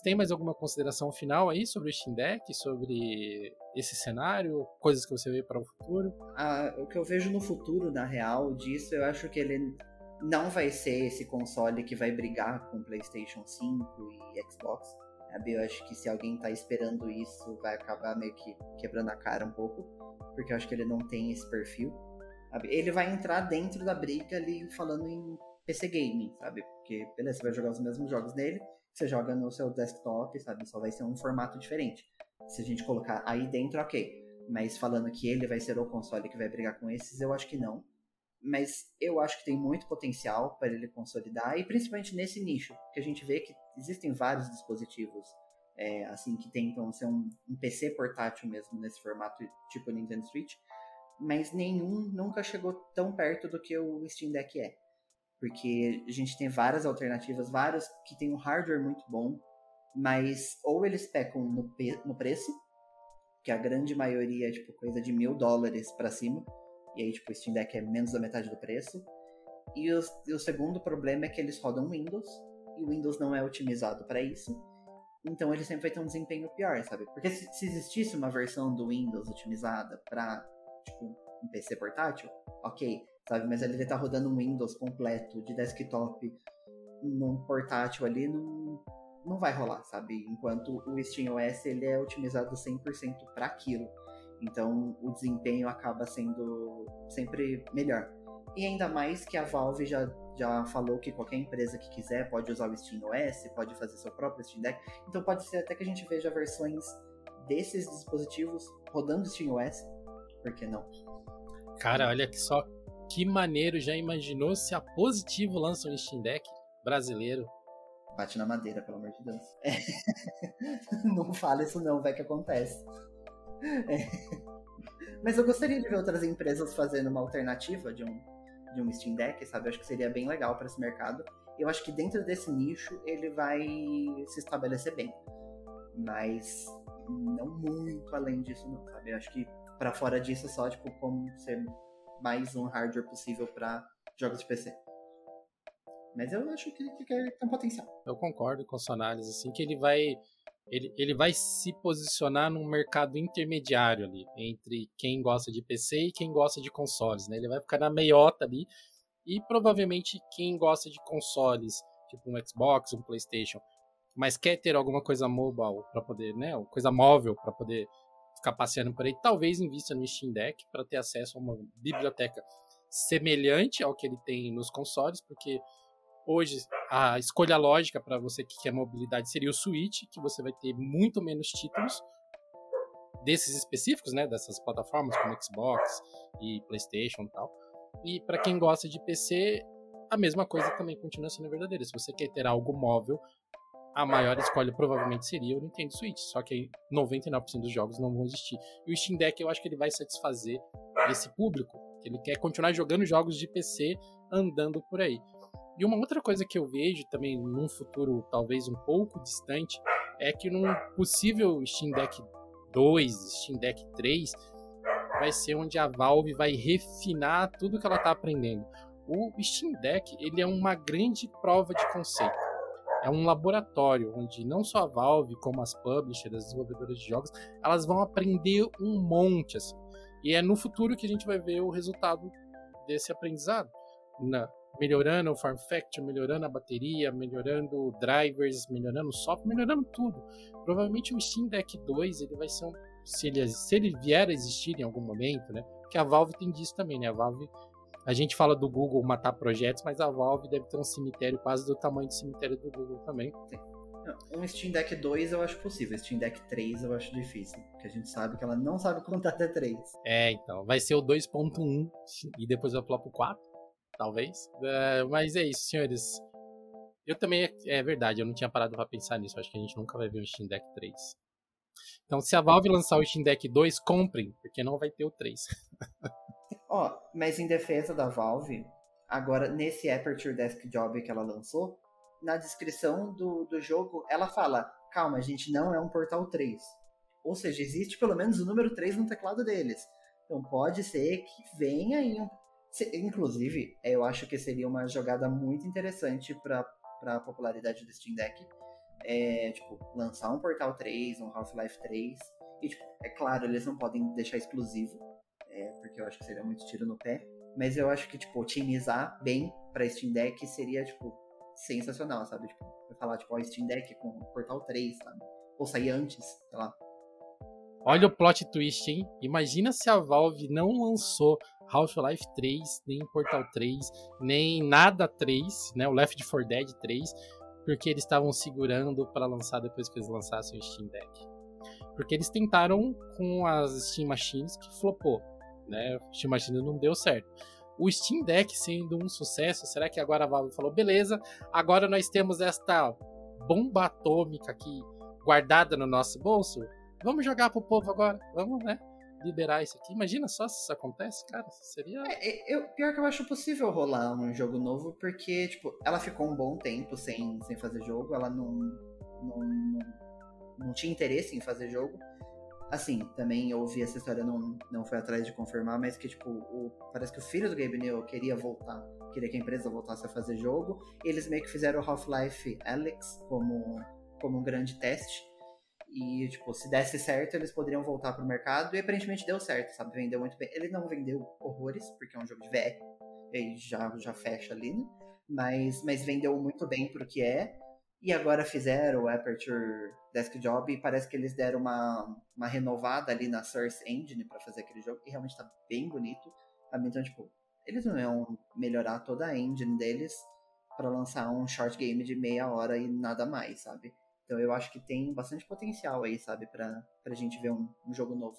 Você tem mais alguma consideração final aí sobre o Steam Deck, sobre esse cenário, coisas que você vê para o futuro? Ah, o que eu vejo no futuro, na real, disso, eu acho que ele não vai ser esse console que vai brigar com PlayStation 5 e Xbox. Sabe? Eu acho que se alguém tá esperando isso, vai acabar meio que quebrando a cara um pouco, porque eu acho que ele não tem esse perfil. Sabe? Ele vai entrar dentro da briga ali falando em PC gaming, sabe? Porque, beleza, você vai jogar os mesmos jogos nele, você joga no seu desktop, sabe? Só vai ser um formato diferente. Se a gente colocar aí dentro, ok. Mas falando que ele vai ser o console que vai brigar com esses, eu acho que não. Mas eu acho que tem muito potencial para ele consolidar, e principalmente nesse nicho, que a gente vê que existem vários dispositivos é, assim que tentam ser um, um PC portátil mesmo nesse formato tipo Nintendo Switch, mas nenhum nunca chegou tão perto do que o Steam Deck é porque a gente tem várias alternativas, vários que tem um hardware muito bom, mas ou eles pecam no, no preço, que a grande maioria é tipo coisa de mil dólares para cima, e aí tipo o Steam Deck é menos da metade do preço. E, os, e o segundo problema é que eles rodam Windows, e o Windows não é otimizado para isso. Então ele sempre vai ter um desempenho pior, sabe? Porque se, se existisse uma versão do Windows otimizada para tipo um PC portátil, ok, sabe? Mas ele tá rodando um Windows completo, de desktop, num portátil ali não, não vai rolar, sabe? Enquanto o SteamOS ele é otimizado 100% para aquilo. Então o desempenho acaba sendo sempre melhor. E ainda mais que a Valve já, já falou que qualquer empresa que quiser pode usar o SteamOS, pode fazer seu próprio Steam Deck. Então pode ser até que a gente veja versões desses dispositivos rodando SteamOS. Por que não? Cara, olha que só que maneiro. Já imaginou se a Positivo lança um Steam Deck brasileiro? Bate na madeira, pelo amor de Deus. É. não fala isso não, vai que acontece. É. Mas eu gostaria de ver outras empresas fazendo uma alternativa de um, de um Steam Deck, sabe? Eu acho que seria bem legal para esse mercado. Eu acho que dentro desse nicho ele vai se estabelecer bem. Mas não muito além disso, não, sabe? Eu acho que para fora disso, só tipo como ser mais um hardware possível para jogos de PC. Mas eu acho que, que, que tem potencial. Eu concordo com a sua análise, assim, que ele vai ele, ele vai se posicionar num mercado intermediário ali, entre quem gosta de PC e quem gosta de consoles, né? Ele vai ficar na meiota ali, e provavelmente quem gosta de consoles, tipo um Xbox, um PlayStation, mas quer ter alguma coisa mobile para poder, né, coisa móvel para poder ficar passeando por aí, talvez invista no Steam Deck para ter acesso a uma biblioteca semelhante ao que ele tem nos consoles, porque hoje a escolha lógica para você que quer mobilidade seria o Switch, que você vai ter muito menos títulos desses específicos, né, dessas plataformas como Xbox e PlayStation e tal. E para quem gosta de PC, a mesma coisa também continua sendo verdadeira. Se você quer ter algo móvel, a maior escolha provavelmente seria o Nintendo Switch, só que 99% dos jogos não vão existir. E o Steam Deck eu acho que ele vai satisfazer esse público, ele quer continuar jogando jogos de PC andando por aí. E uma outra coisa que eu vejo também num futuro talvez um pouco distante é que num possível Steam Deck 2, Steam Deck 3, vai ser onde a Valve vai refinar tudo que ela está aprendendo. O Steam Deck ele é uma grande prova de conceito. É um laboratório onde não só a Valve, como as publishers, as desenvolvedoras de jogos, elas vão aprender um monte assim. E é no futuro que a gente vai ver o resultado desse aprendizado. Na, melhorando o form factor, melhorando a bateria, melhorando drivers, melhorando o software, melhorando tudo. Provavelmente o Steam Deck 2 ele vai ser um, se ele, se ele vier a existir em algum momento, né? Porque a Valve tem disso também, né? A Valve a gente fala do Google matar projetos, mas a Valve deve ter um cemitério quase do tamanho do cemitério do Google também. Um Steam Deck 2 eu acho possível, Steam Deck 3 eu acho difícil, porque a gente sabe que ela não sabe contar até 3. É, então, vai ser o 2.1 e depois eu pular pro 4 talvez. É, mas é isso, senhores. Eu também, é verdade, eu não tinha parado para pensar nisso. Acho que a gente nunca vai ver o Steam Deck 3. Então, se a Valve lançar o Steam Deck 2, comprem, porque não vai ter o 3. Ó, oh, mas em defesa da Valve, agora nesse Aperture Desk Job que ela lançou, na descrição do, do jogo, ela fala: calma, a gente não é um Portal 3. Ou seja, existe pelo menos o número 3 no teclado deles. Então pode ser que venha em um Inclusive, eu acho que seria uma jogada muito interessante para a popularidade do Steam Deck. É, tipo, lançar um Portal 3, um Half-Life 3. E, tipo, é claro, eles não podem deixar exclusivo, é, porque eu acho que seria muito tiro no pé. Mas eu acho que, tipo, otimizar bem para Steam Deck seria, tipo, sensacional, sabe? Tipo, falar, tipo, ó, Steam Deck com Portal 3, sabe? Ou sair antes, sei lá. Olha o plot twist, hein? Imagina se a Valve não lançou Half-Life 3, nem Portal 3, nem nada 3, né? O Left 4 Dead 3, porque eles estavam segurando para lançar depois que eles lançassem o Steam Deck. Porque eles tentaram com as Steam Machines que flopou, né? Machines não deu certo. O Steam Deck sendo um sucesso, será que agora a Valve falou, beleza, agora nós temos esta bomba atômica aqui guardada no nosso bolso? Vamos jogar pro povo agora, vamos, né? liberar isso aqui. Imagina só se isso acontece, cara. Seria. É, eu, pior que eu acho possível rolar um jogo novo, porque, tipo, ela ficou um bom tempo sem, sem fazer jogo, ela não, não, não, não tinha interesse em fazer jogo. Assim, também eu ouvi essa história, não, não foi atrás de confirmar, mas que, tipo, o, parece que o filho do Gabe Newell queria voltar, queria que a empresa voltasse a fazer jogo. eles meio que fizeram o Half-Life Alex como, como um grande teste. E, tipo, se desse certo, eles poderiam voltar pro mercado. E aparentemente deu certo, sabe? Vendeu muito bem. Ele não vendeu horrores, porque é um jogo de VR. E já, já fecha ali, né? mas, mas vendeu muito bem pro que é. E agora fizeram o Aperture Desk Job e parece que eles deram uma, uma renovada ali na Source Engine para fazer aquele jogo, que realmente tá bem bonito. Então, tipo, eles não iam melhorar toda a engine deles para lançar um short game de meia hora e nada mais, sabe? Então eu acho que tem bastante potencial aí, sabe, pra, pra gente ver um, um jogo novo.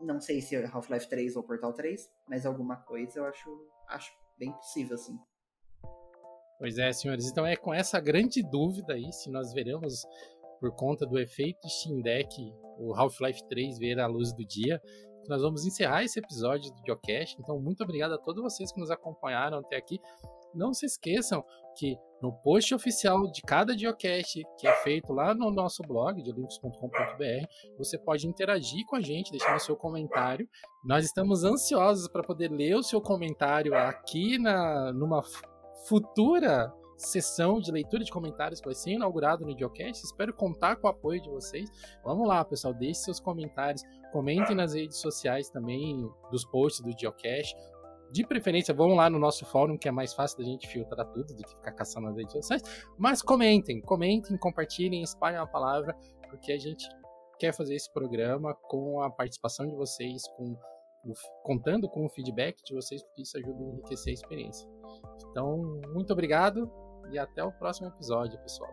Não sei se Half-Life 3 ou Portal 3, mas alguma coisa eu acho, acho bem possível, assim. Pois é, senhores. Então é com essa grande dúvida aí se nós veremos, por conta do efeito Steam Deck, o Half-Life 3 ver a luz do dia, que nós vamos encerrar esse episódio do Geocast. Então, muito obrigado a todos vocês que nos acompanharam até aqui. Não se esqueçam que no post oficial de cada Geocast, que é feito lá no nosso blog, geolinks.com.br, você pode interagir com a gente, deixando seu comentário. Nós estamos ansiosos para poder ler o seu comentário aqui na, numa futura sessão de leitura de comentários que vai ser inaugurado no Geocast. Espero contar com o apoio de vocês. Vamos lá, pessoal, deixe seus comentários, comentem nas redes sociais também dos posts do Geocast. De preferência, vão lá no nosso fórum, que é mais fácil da gente filtrar tudo do que ficar caçando nas redes sociais. Mas comentem, comentem, compartilhem, espalhem a palavra, porque a gente quer fazer esse programa com a participação de vocês, com contando com o feedback de vocês, porque isso ajuda a enriquecer a experiência. Então, muito obrigado e até o próximo episódio, pessoal.